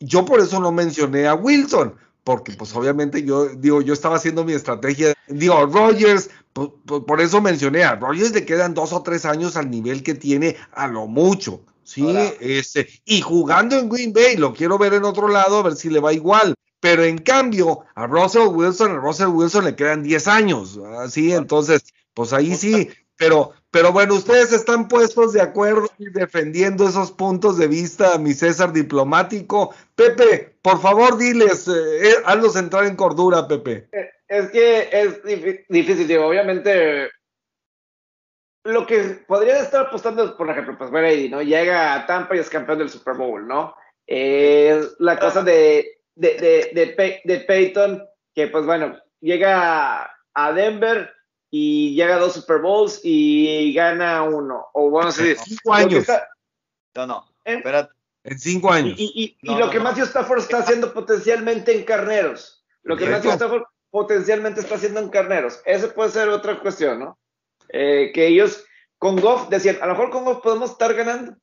yo por eso no mencioné a Wilson, porque pues obviamente yo digo, yo estaba haciendo mi estrategia. Digo, Rogers, por, por eso mencioné a Rogers, le quedan dos o tres años al nivel que tiene a lo mucho. Sí, este, y jugando en Green Bay, lo quiero ver en otro lado, a ver si le va igual. Pero en cambio, a Russell Wilson, a Russell Wilson le quedan 10 años, así, entonces, pues ahí sí, pero, pero bueno, ustedes están puestos de acuerdo y defendiendo esos puntos de vista, mi César diplomático. Pepe, por favor, diles, eh, eh, hazlos entrar en cordura, Pepe. Eh, es que es difícil, digo, obviamente lo que podría estar apostando, por ejemplo, pues Brady, ¿no? Llega a Tampa y es campeón del Super Bowl, ¿no? la cosa de, de, de, de, Peyton, que pues bueno, llega a Denver y llega a dos Super Bowls y gana uno. O bueno, sí, cinco años. no, no, ¿Eh? espérate. En cinco años. Y, y, lo que Matthew Stafford está haciendo potencialmente en carneros. Lo que Matthew Stafford potencialmente está haciendo en carneros. Esa puede ser otra cuestión, ¿no? Eh, que ellos con Goff decían, a lo mejor con Goff podemos estar ganando.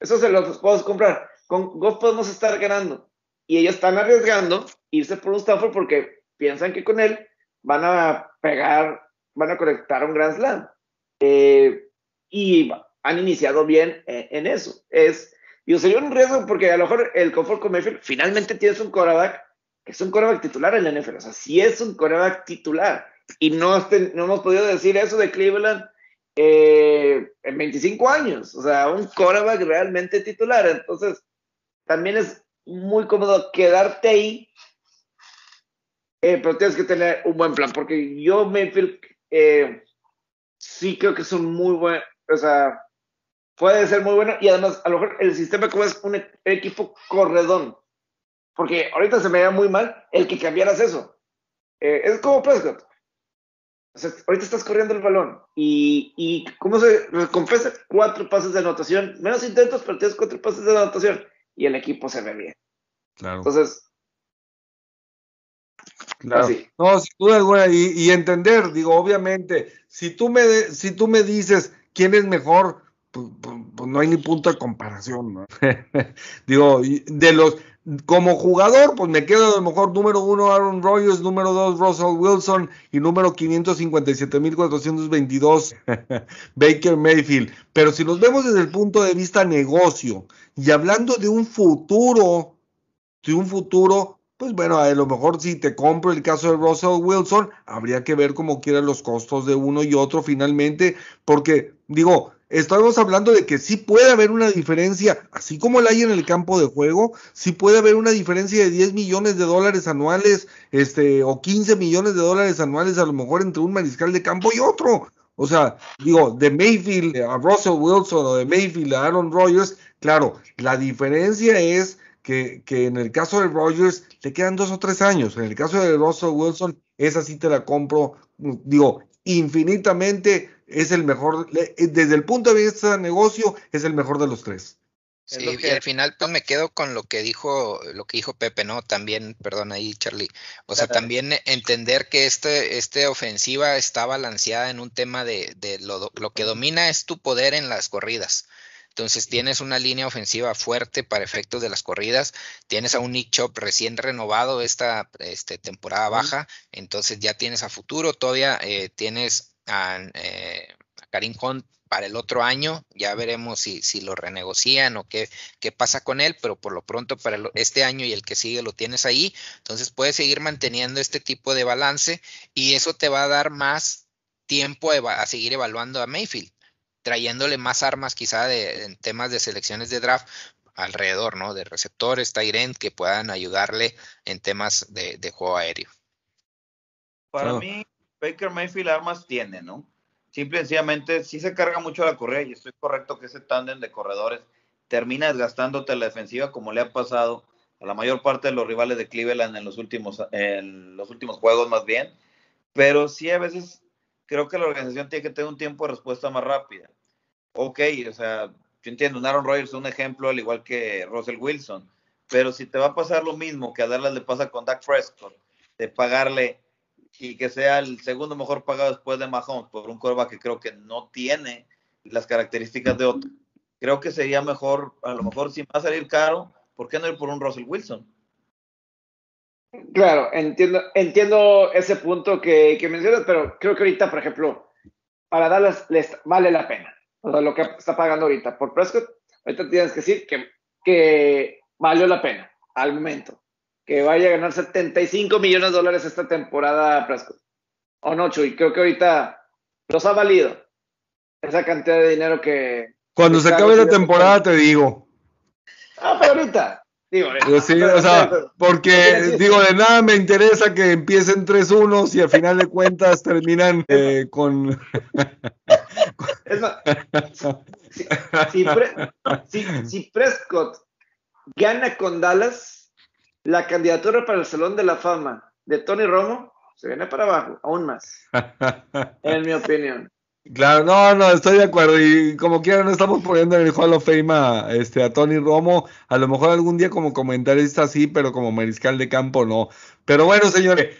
Eso se los podemos comprar. Con Goff podemos estar ganando. Y ellos están arriesgando irse por un Stafford porque piensan que con él van a pegar, van a conectar un Grand Slam. Eh, y han iniciado bien en, eso. Es, yo sería un riesgo porque a lo mejor el confort con Mayfield finalmente tienes un coreback que es un coreback titular en la NFL. O sea, sí es un coreback titular. Y no, no hemos podido decir eso de Cleveland eh, en 25 años. O sea, un coreback realmente titular. Entonces, también es muy cómodo quedarte ahí, eh, pero tienes que tener un buen plan, porque yo Mayfield eh, sí creo que es un muy buen, o sea, puede ser muy bueno y además a lo mejor el sistema como es un equipo corredón, porque ahorita se me da muy mal el que cambiaras eso. Es como Prescott. O sea, ahorita estás corriendo el balón y, y ¿cómo se recompensa? Cuatro pases de anotación, menos intentos, pero tienes cuatro pases de anotación y el equipo se ve bien. Claro. Entonces, Claro. No, sin duda alguna, y, y, entender, digo, obviamente, si tú me, si tú me dices quién es mejor, pues, pues, pues no hay ni punto de comparación, ¿no? digo, de los, como jugador, pues me quedo a lo mejor número uno Aaron Rodgers, número dos Russell Wilson y número 557.422 Baker Mayfield. Pero si nos vemos desde el punto de vista negocio y hablando de un futuro, de un futuro, pues bueno, a lo mejor si te compro el caso de Russell Wilson, habría que ver cómo quieran los costos de uno y otro finalmente, porque digo, estamos hablando de que sí puede haber una diferencia, así como la hay en el campo de juego, sí puede haber una diferencia de 10 millones de dólares anuales, este, o 15 millones de dólares anuales a lo mejor entre un mariscal de campo y otro. O sea, digo, de Mayfield a Russell Wilson o de Mayfield a Aaron Rodgers, claro, la diferencia es que, que en el caso de Rodgers le quedan dos o tres años. En el caso de Russell Wilson, esa sí te la compro, digo, infinitamente es el mejor, eh, desde el punto de vista de negocio, es el mejor de los tres. Sí, y al final pues me quedo con lo que dijo, lo que dijo Pepe, ¿no? También, perdón ahí, Charlie. O sea, también entender que este, este ofensiva está balanceada en un tema de, de lo, lo, que domina es tu poder en las corridas. Entonces tienes una línea ofensiva fuerte para efectos de las corridas, tienes a un Nick Chop recién renovado esta este, temporada baja, entonces ya tienes a futuro, todavía eh, tienes a, eh, Karim Hunt para el otro año, ya veremos si, si lo renegocian o qué, qué, pasa con él, pero por lo pronto para este año y el que sigue lo tienes ahí, entonces puedes seguir manteniendo este tipo de balance y eso te va a dar más tiempo a seguir evaluando a Mayfield trayéndole más armas quizá de, en temas de selecciones de draft alrededor, ¿no? De receptores, Tyrant, que puedan ayudarle en temas de, juego aéreo. Para mí, Baker Mayfield armas tiene, ¿no? Simple y sencillamente, sí se carga mucho la correa y estoy correcto que ese tándem de corredores termina desgastándote la defensiva como le ha pasado a la mayor parte de los rivales de Cleveland en los últimos, en los últimos juegos más bien. Pero sí a veces creo que la organización tiene que tener un tiempo de respuesta más rápida. Ok, o sea, yo entiendo, Aaron Rodgers es un ejemplo al igual que Russell Wilson, pero si te va a pasar lo mismo que a Dallas le pasa con Dak Prescott, de pagarle y que sea el segundo mejor pagado después de Mahomes por un quarterback que creo que no tiene las características de otro, creo que sería mejor, a lo mejor si va a salir caro, ¿por qué no ir por un Russell Wilson? Claro, entiendo, entiendo ese punto que, mencionas, pero creo que ahorita, por ejemplo, para Dallas les vale la pena. O sea, lo que está pagando ahorita por Prescott ahorita tienes que decir que, que valió la pena al momento. Que vaya a ganar 75 millones de dólares esta temporada Prescott. O no, Chuy, creo que ahorita los ha valido esa cantidad de dinero que. Cuando se acabe la temporada, te digo. Ah, pero ahorita. Digo, sí, o sea, porque digo, de nada me interesa que empiecen 3-1 y al final de cuentas terminan eh, con... Es más, si, Prescott gana con Dallas, la candidatura para el Salón de la Fama de Tony Romo se viene para abajo, aún más, en mi opinión. Claro, no, no, estoy de acuerdo. Y como quiera, no estamos poniendo en el Hall of Fame a, este, a Tony Romo. A lo mejor algún día como comentarista sí, pero como mariscal de campo no. Pero bueno, señores,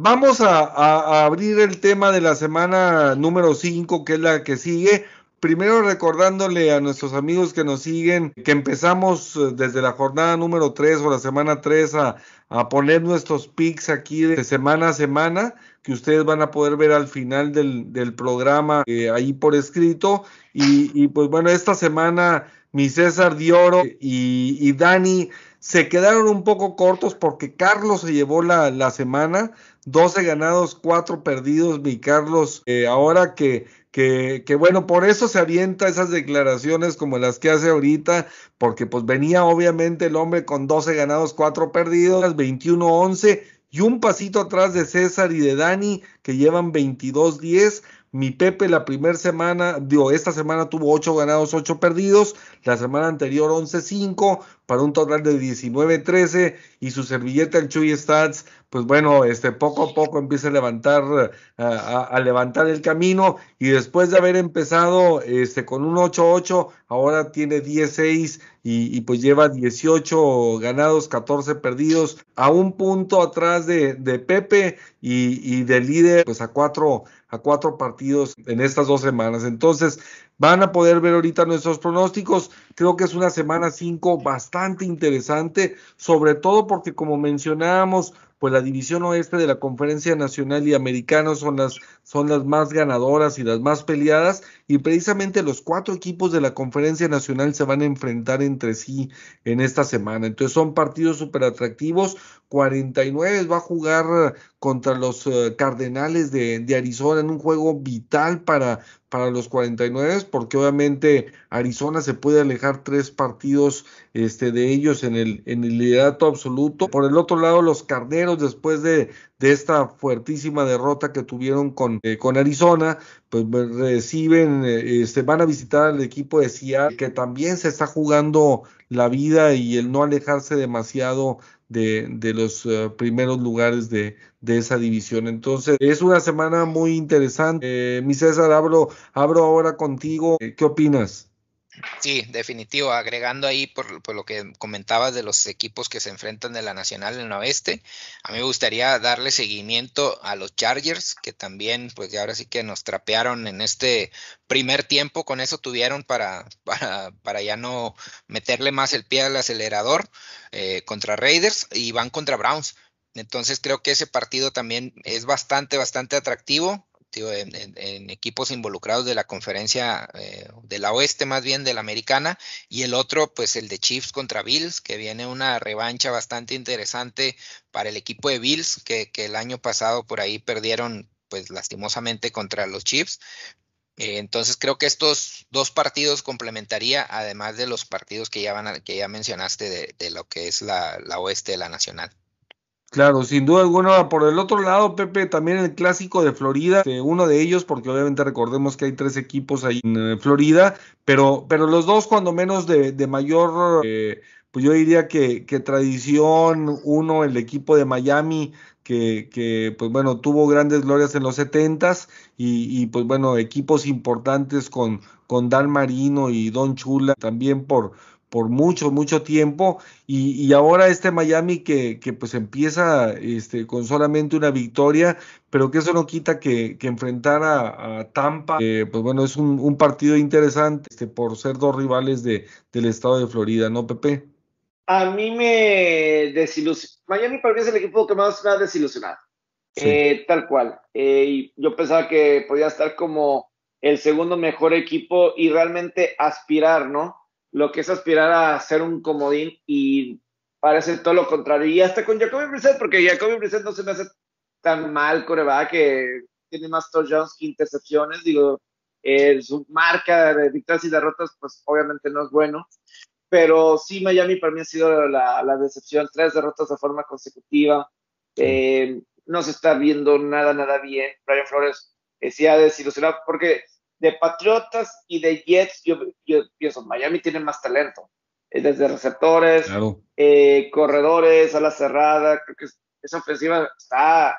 vamos a, a abrir el tema de la semana número 5, que es la que sigue. Primero recordándole a nuestros amigos que nos siguen que empezamos eh, desde la jornada número 3 o la semana 3 a, a poner nuestros picks aquí de semana a semana que ustedes van a poder ver al final del, del programa eh, ahí por escrito. Y, y, pues bueno, esta semana mi César Dioro y, y Dani se quedaron un poco cortos porque Carlos se llevó la, la semana, 12 ganados, 4 perdidos, mi Carlos, eh, ahora que que, que, bueno, por eso se avienta esas declaraciones como las que hace ahorita, porque pues venía obviamente el hombre con 12 ganados, 4 perdidos, 21-11 y un pasito atrás de César y de Dani que llevan 22-10. Mi Pepe la primera semana, digo, esta semana tuvo 8 ganados, 8 perdidos, la semana anterior 11-5 para un total de 19-13 y su servilleta el Chuy Stats pues bueno, este, poco a poco empieza a levantar, a, levantar el camino y después de haber empezado este, con un 8-8, ahora tiene 16 y, pues lleva 18 ganados, 14 perdidos, a un punto atrás de, de Pepe y, y de líder, pues a cuatro, a cuatro partidos en estas dos semanas. Entonces, van a poder ver ahorita nuestros pronósticos. Creo que es una semana 5 bastante interesante, sobre todo porque como mencionábamos, pues la división oeste de la conferencia nacional y americana son las, son las más ganadoras y las más peleadas y precisamente los cuatro equipos de la conferencia nacional se van a enfrentar entre sí en esta semana. Entonces son partidos súper atractivos. 49 va a jugar contra los eh, Cardenales de, de Arizona en un juego vital para, para los 49 porque obviamente Arizona se puede alejar tres partidos este, de ellos en el, en el liderato absoluto. Por el otro lado, los Carneros, después de, esta fuertísima derrota que tuvieron con, eh, con Arizona, pues reciben, eh, este, van a visitar al equipo de Seattle, que también se está jugando la vida y el no alejarse demasiado de, de los eh, primeros lugares de, de, esa división. Entonces, es una semana muy interesante. Eh, mi César, abro, abro ahora contigo. ¿Qué opinas? Sí, definitivo. Agregando ahí por, lo que comentabas de los equipos que se enfrentan de la Nacional en el oeste, a mí me gustaría darle seguimiento a los Chargers, que también, pues ya ahora sí que nos trapearon en este primer tiempo, con eso tuvieron para, para, para ya no meterle más el pie al acelerador eh, contra Raiders y van contra Browns. Entonces creo que ese partido también es bastante, bastante atractivo en, equipos involucrados de la conferencia eh, de la oeste, más bien de la americana, y el otro, pues el de Chiefs contra Bills, que viene una revancha bastante interesante para el equipo de Bills, que, el año pasado por ahí perdieron, pues lastimosamente contra los Chiefs. Eh, entonces creo que estos dos partidos complementaría, además de los partidos que ya, van que ya mencionaste de, lo que es la oeste de la nacional. Claro, sin duda alguna. Por el otro lado, Pepe, también el clásico de Florida, uno de ellos, porque obviamente recordemos que hay tres equipos ahí en eh, Florida, pero, pero los dos cuando menos de, de mayor, eh, pues yo diría que, que, tradición, uno, el equipo de Miami, que, que pues bueno, tuvo grandes glorias en los setentas, y, y pues bueno, equipos importantes con, con Dan Marino y Don Chula, también por por mucho, mucho tiempo y, y ahora este Miami que, que, pues empieza este, con solamente una victoria, pero que eso no quita que, que enfrentar a, Tampa, eh, pues bueno, es un, un, partido interesante este, por ser dos rivales de, del estado de Florida, ¿no, Pepe? A mí me desilusionó, Miami para mí es el equipo que más me ha desilusionado, eh, tal cual. Eh, yo pensaba que podía estar como el segundo mejor equipo y realmente aspirar, ¿no? Lo que es aspirar a ser un comodín y parece todo lo contrario. Y hasta con Jacoby Brissett, porque Jacoby Brissett no se me hace tan mal coreback, que tiene más touchdowns que intercepciones, digo, eh, su marca de victorias y derrotas, pues obviamente no es bueno, pero sí Miami para mí ha sido la, la decepción, tres derrotas de forma consecutiva, eh, no se está viendo nada, nada bien, Brian Flores eh, sí ha desilusionado, porque de Patriotas y de Jets, yo, yo pienso, Miami tiene más talento, eh, desde receptores, eh, corredores, a la cerrada, creo que esa ofensiva está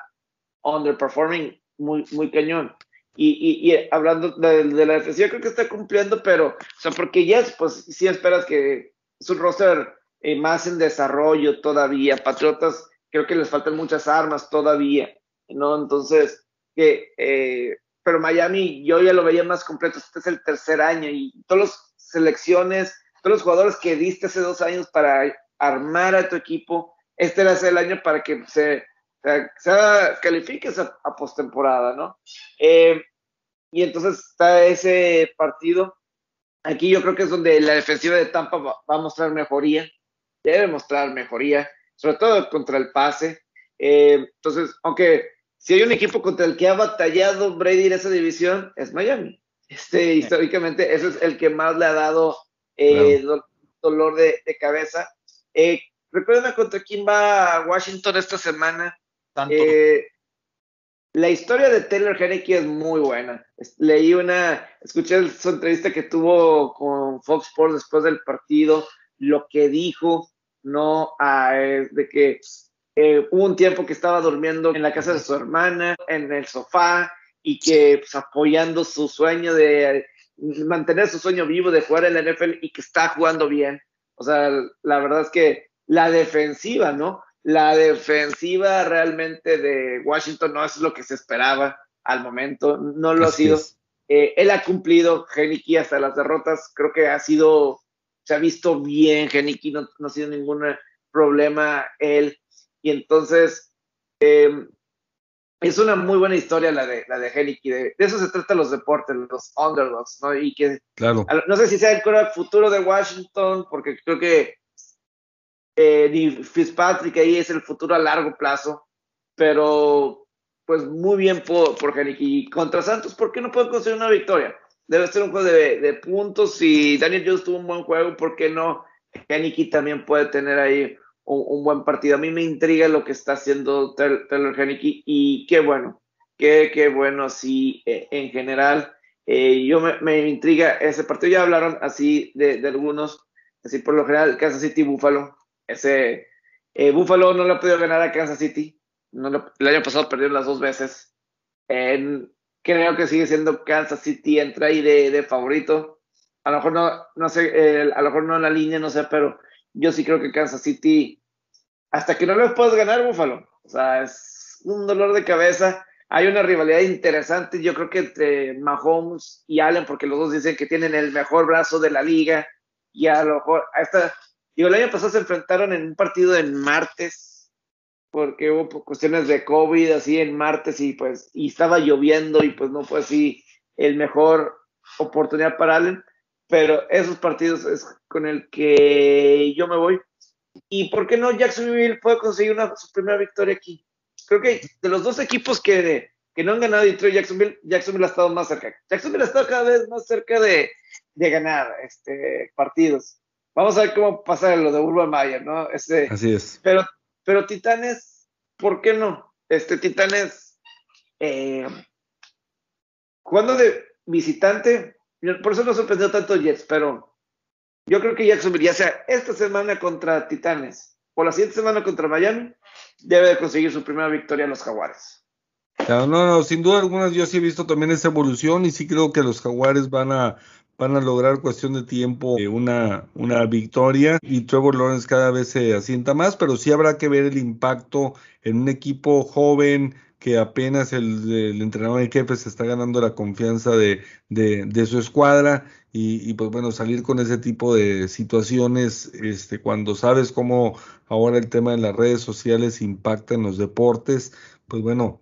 underperforming muy, muy cañón. Y, y, hablando de, la defensiva, creo que está cumpliendo, pero, o sea, porque Jets, pues sí esperas que es un roster eh, más en desarrollo todavía. Patriotas, creo que les faltan muchas armas todavía, ¿no? Entonces, que, eh, pero Miami, yo ya lo veía más completo. Este es el tercer año y todas las selecciones, todos los jugadores que diste hace dos años para armar a tu equipo, este era el año para que se se califique a, a postemporada, ¿no? Eh, y entonces está ese partido. Aquí yo creo que es donde la defensiva de Tampa va, a mostrar mejoría, debe mostrar mejoría, sobre todo contra el pase. Eh, entonces, aunque si hay un equipo contra el que ha batallado Brady en esa división, es Miami. Este, históricamente, ese es el que más le ha dado eh, dolor de, de cabeza. Eh, Recuerden contra quién va Washington esta semana. Eh, la historia de Taylor Henneke es muy buena. Leí una, escuché su entrevista que tuvo con Fox Sports después del partido, lo que dijo, no, ah, de que eh, hubo un tiempo que estaba durmiendo en la casa de su hermana, en el sofá, y que pues, apoyando su sueño de mantener su sueño vivo de jugar en la NFL y que está jugando bien. O sea, la verdad es que la defensiva, ¿no? La defensiva realmente de Washington no es lo que se esperaba al momento, no lo ha sido. Eh, él ha cumplido, Geniki, hasta las derrotas, creo que ha sido, se ha visto bien, Geniki no, no ha sido ningún problema él. Y entonces, eh, es una muy buena historia la de, la de Geniki. De, eso se trata los deportes, los underdogs, ¿no? Y que, claro. no sé si sea el futuro de Washington, porque creo que eh, Fitzpatrick ahí es el futuro a largo plazo, pero pues muy bien por, por Y contra Santos, ¿por qué no puede conseguir una victoria? Debe ser un juego de, puntos. Si Daniel Jones tuvo un buen juego, ¿por qué no? Henneke también puede tener ahí un, buen partido. A mí me intriga lo que está haciendo Taylor Henneke y qué bueno, qué, qué bueno así eh, en general. Eh, yo me, me, intriga ese partido. Ya hablaron así de, de algunos, así por lo general, Kansas City Buffalo ese eh, Buffalo no le ha podido ganar a Kansas City. No el año pasado perdieron las dos veces. creo que sigue siendo Kansas City entra ahí de, favorito. A lo mejor no, no sé, a lo mejor no en la línea, no sé, pero yo sí creo que Kansas City, hasta que no le puedas ganar Buffalo, o sea, es un dolor de cabeza. Hay una rivalidad interesante, yo creo que entre Mahomes y Allen, porque los dos dicen que tienen el mejor brazo de la liga, y a lo mejor, esta, Digo, el año pasado se enfrentaron en un partido en martes, porque hubo cuestiones de COVID así en martes y pues, y estaba lloviendo y pues no fue así el mejor oportunidad para Allen, pero esos partidos es con el que yo me voy. ¿Y por qué no Jacksonville puede conseguir una, su primera victoria aquí? Creo que de los dos equipos que, que no han ganado Detroit Jacksonville, Jacksonville ha estado más cerca. Jacksonville ha estado cada vez más cerca de, de ganar este, partidos. Vamos a ver cómo pasa lo de Urban Mayer, ¿no? Este, Así es. Pero, pero Titanes, ¿por qué no? Este Titanes, eh, jugando de visitante, por eso no sorprendió tanto Jets, pero yo creo que Jacksonville, ya sea esta semana contra Titanes o la siguiente semana contra Miami, debe de conseguir su primera victoria en los Jaguares. no, no, sin duda alguna yo sí he visto también esa evolución y sí creo que los Jaguares van a van a lograr cuestión de tiempo eh, una, una victoria y Trevor Lawrence cada vez se asienta más, pero sí habrá que ver el impacto en un equipo joven que apenas el, entrenador de jefe se está ganando la confianza de, de, su escuadra y, y, pues bueno, salir con ese tipo de situaciones este, cuando sabes cómo ahora el tema de las redes sociales impacta en los deportes, pues bueno,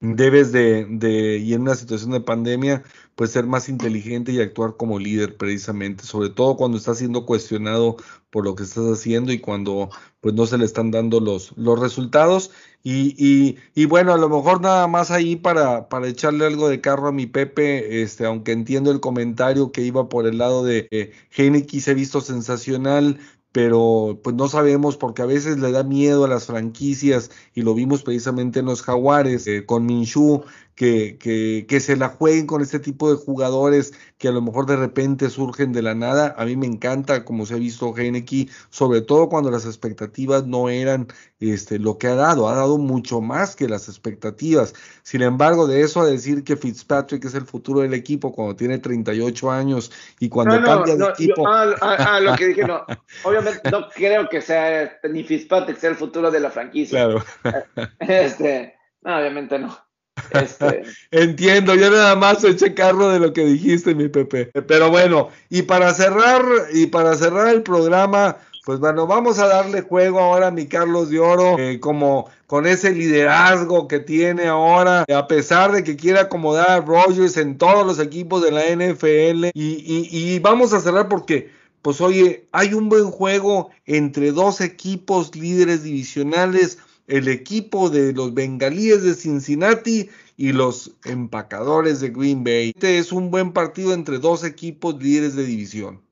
debes de, de, y en una situación de pandemia, pues ser más inteligente y actuar como líder precisamente, sobre todo cuando está siendo cuestionado por lo que estás haciendo y cuando pues no se le están dando los, los resultados. Y, y, y, bueno, a lo mejor nada más ahí para, para echarle algo de carro a mi Pepe, este, aunque entiendo el comentario que iba por el lado de eh, Heineken se ha visto sensacional, pero pues no sabemos porque a veces le da miedo a las franquicias y lo vimos precisamente en los Jaguares eh, con Minshu que, que, que, se la jueguen con este tipo de jugadores que a lo mejor de repente surgen de la nada. A mí me encanta como se ha visto Heineken, sobre todo cuando las expectativas no eran este, lo que ha dado, ha dado mucho más que las expectativas. Sin embargo, de eso a decir que Fitzpatrick es el futuro del equipo cuando tiene 38 años y cuando cambia de equipo... ah, ah, lo que dije, no, obviamente no creo que sea ni Fitzpatrick sea el futuro de la franquicia. Claro. Este, no, obviamente no. Este... Entiendo, yo nada más eché carro de lo que dijiste, mi Pepe. Pero bueno, y para cerrar, y para cerrar el programa, pues bueno, vamos a darle juego ahora a mi Carlos de Oro, eh, como con ese liderazgo que tiene ahora, a pesar de que quiere acomodar a Rogers en todos los equipos de la NFL. Y, y, y vamos a cerrar porque, pues oye, hay un buen juego entre dos equipos líderes divisionales el equipo de los bengalíes de Cincinnati y los empacadores de Green Bay. Este es un buen partido entre dos equipos líderes de división.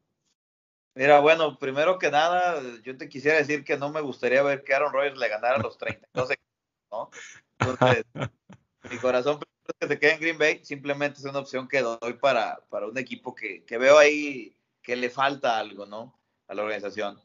Mira, bueno, primero que nada, yo te quisiera decir que no me gustaría ver que Aaron Rodgers le ganara a los 32 equipos, ¿no? Entonces, mi corazón es que se quede en Green Bay, simplemente es una opción que doy para, para un equipo que, que veo ahí que le falta algo, ¿no? A la organización.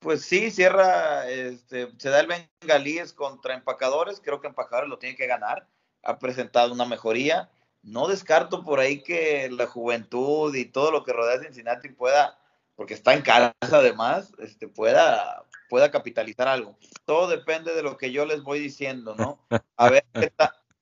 Pues sí, cierra, este, se da el Bengalíes contra Empacadores, creo que Empacadores lo tiene que ganar, ha presentado una mejoría, no descarto por ahí que la juventud y todo lo que rodea a Cincinnati pueda, porque está en casa además, este, pueda, pueda capitalizar algo. Todo depende de lo que yo les voy diciendo, ¿no? A ver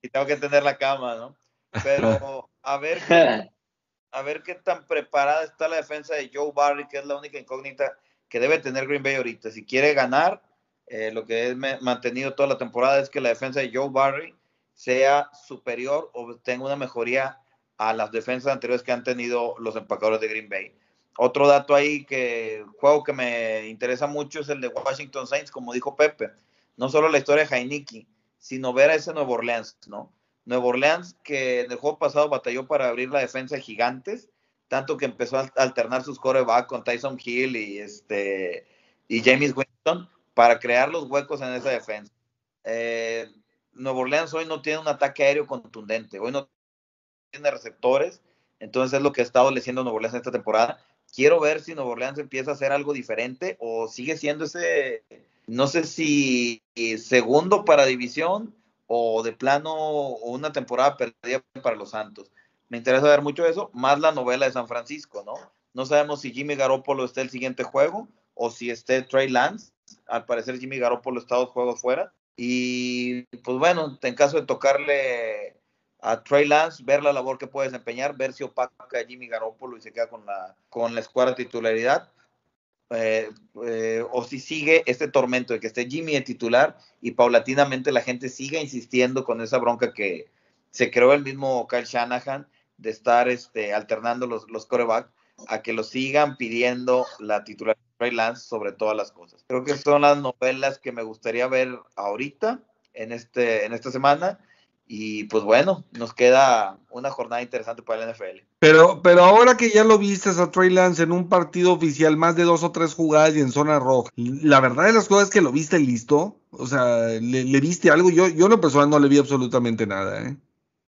y tengo que tener la cama, ¿no? Pero a ver qué, a ver qué tan preparada está la defensa de Joe Barry, que es la única incógnita que debe tener Green Bay ahorita. Si quiere ganar, eh, lo que he mantenido toda la temporada es que la defensa de Joe Barry sea superior o tenga una mejoría a las defensas anteriores que han tenido los empacadores de Green Bay. Otro dato ahí que juego que me interesa mucho es el de Washington Saints, como dijo Pepe. No solo la historia de Heineken, sino ver a ese Nuevo Orleans, ¿no? Nuevo Orleans que en el juego pasado batalló para abrir la defensa de Gigantes tanto que empezó a alternar sus coreback con Tyson Hill y este y James Winston para crear los huecos en esa defensa. Eh, Nuevo Orleans hoy no tiene un ataque aéreo contundente, hoy no tiene receptores, entonces es lo que ha estado leyendo Nuevo Orleans esta temporada. Quiero ver si Nuevo Orleans empieza a hacer algo diferente o sigue siendo ese, no sé si segundo para división o de plano una temporada perdida para los Santos me interesa ver mucho eso, más la novela de San Francisco, ¿no? No sabemos si Jimmy Garoppolo está el siguiente juego o si esté Trey Lance. Al parecer Jimmy Garoppolo está dos juegos fuera. Y pues bueno, en caso de tocarle a Trey Lance, ver la labor que puede desempeñar, ver si opaca a Jimmy Garoppolo y se queda con la, con la escuadra titularidad. Eh, eh, o si sigue este tormento de que esté Jimmy de titular y paulatinamente la gente siga insistiendo con esa bronca que se creó el mismo Kyle Shanahan de estar este, alternando los, los coreback a que lo sigan pidiendo la titular de Trey Lance sobre todas las cosas. Creo que son las novelas que me gustaría ver ahorita, en, este, en esta semana. Y pues bueno, nos queda una jornada interesante para el NFL. Pero, pero ahora que ya lo viste a Trey Lance en un partido oficial, más de dos o tres jugadas y en zona roja, la verdad de las cosas es que lo viste listo. O sea, le, viste algo. Yo, yo en lo personal no le vi absolutamente nada, ¿eh?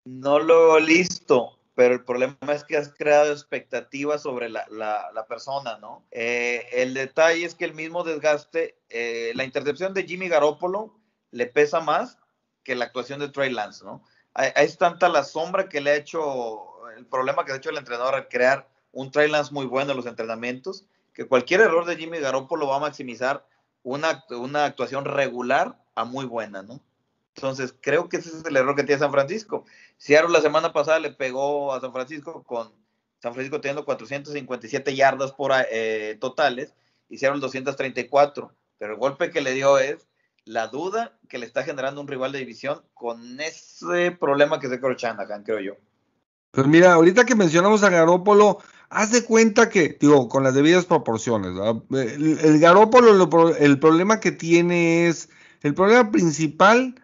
No lo listo pero el problema es que has creado expectativas sobre la, persona, ¿no? Eh, el detalle es que el mismo desgaste, eh, la intercepción de Jimmy Garoppolo le pesa más que la actuación de Trey Lance, ¿no? Es tanta la sombra que le ha hecho, el problema que ha hecho el entrenador al crear un Trey Lance muy bueno en los entrenamientos, que cualquier error de Jimmy Garoppolo va a maximizar una, una actuación regular a muy buena, ¿no? Entonces, creo que ese es el error que tiene San Francisco. Seattle la semana pasada le pegó a San Francisco con San Francisco teniendo 457 yardas por, eh, totales y Seattle 234. Pero el golpe que le dio es la duda que le está generando un rival de división con ese problema que se creó Shanahan, creo yo. Pues mira, ahorita que mencionamos a Garópolo, haz de cuenta que, digo, con las debidas proporciones, el, el, Garópolo, el problema que tiene es, el problema principal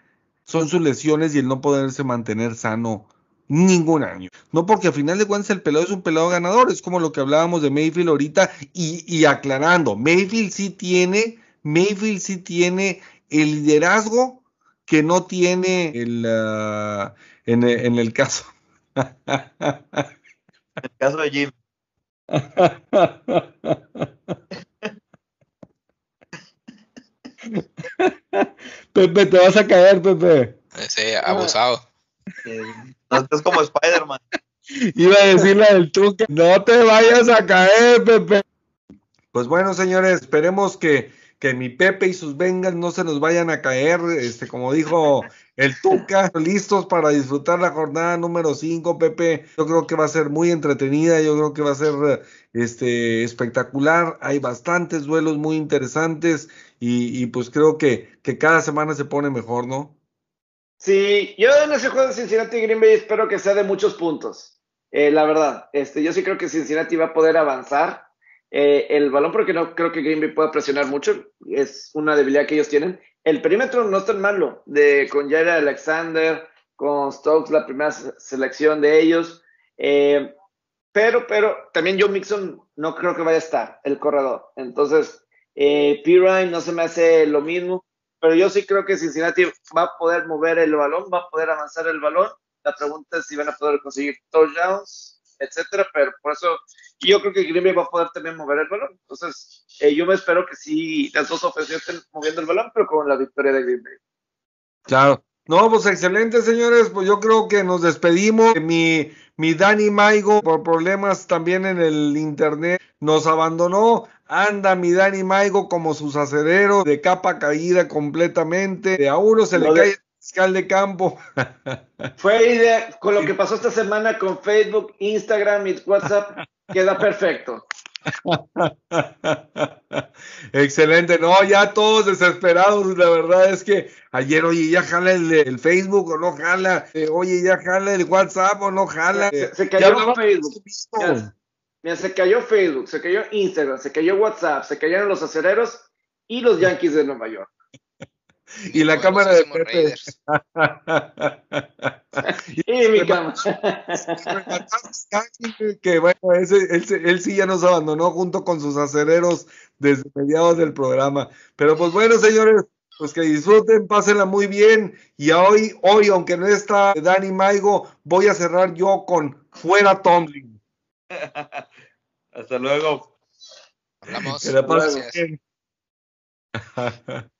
son sus lesiones y el no poderse mantener sano ningún año. No porque al final de cuentas el pelado es un pelado ganador, es como lo que hablábamos de Mayfield ahorita y, y aclarando, Mayfield sí tiene, Mayfield sí tiene el liderazgo que no tiene el, uh, en, en, el caso. el caso de Jim. Pepe, te vas a caer, Pepe. Sí, abusado. No estás como Spider-Man. Iba a decir la del truque. No te vayas a caer, Pepe. Pues bueno, señores, esperemos que, que mi Pepe y sus Bengals no se nos vayan a caer. Este, como dijo el Tuca, listos para disfrutar la jornada número 5, Pepe. Yo creo que va a ser muy entretenida, yo creo que va a ser este, espectacular. Hay bastantes duelos muy interesantes y, pues creo que, que cada semana se pone mejor, ¿no? Sí, yo en ese juego de Cincinnati y Green Bay espero que sea de muchos puntos. Eh, la verdad, este, yo sí creo que Cincinnati va a poder avanzar eh, el balón porque no creo que Green Bay pueda presionar mucho. Es una debilidad que ellos tienen. El perímetro no es tan malo, de, con Jair Alexander, con Stokes, la primera selección de ellos. Eh, pero, pero también Joe Mixon no creo que vaya a estar, el corredor. Entonces, eh, Pirine no se me hace lo mismo pero yo sí creo que Cincinnati va a poder mover el balón, va a poder avanzar el balón. La pregunta es si van a poder conseguir touchdowns, etcétera, pero por eso yo creo que Green Bay va a poder también mover el balón. Entonces, eh, yo me espero que sí las dos ofensivas estén moviendo el balón, pero con la victoria de Green Bay. Claro. No, pues excelente, señores. Pues yo creo que nos despedimos. Mi, mi Dani Maigo, por problemas también en el internet, nos abandonó. Anda mi Dani Maigo como sus acereros de capa caída completamente. De a uno se le cae el fiscal de campo. Fue idea, con lo que pasó esta semana con Facebook, Instagram y WhatsApp, queda perfecto. Excelente, no, ya todos desesperados, la verdad es que ayer, oye, ya jala el, Facebook o no jala, eh, oye, ya jala el WhatsApp o no jala. Se, se cayó Facebook. Mira, se cayó Facebook, se cayó Instagram, se cayó WhatsApp, se cayeron los acereros y los Yankees de Nueva York. y la cámara de Pepe. y mi cámara. que bueno, ese, él, él, sí ya nos abandonó junto con sus acereros desde mediados del programa. Pero pues bueno, señores, pues que disfruten, pásenla muy bien. Y hoy, hoy, aunque no está Dani Maigo, voy a cerrar yo con fuera Tomlin. Hasta luego. Hablamos. Que la pasen bien.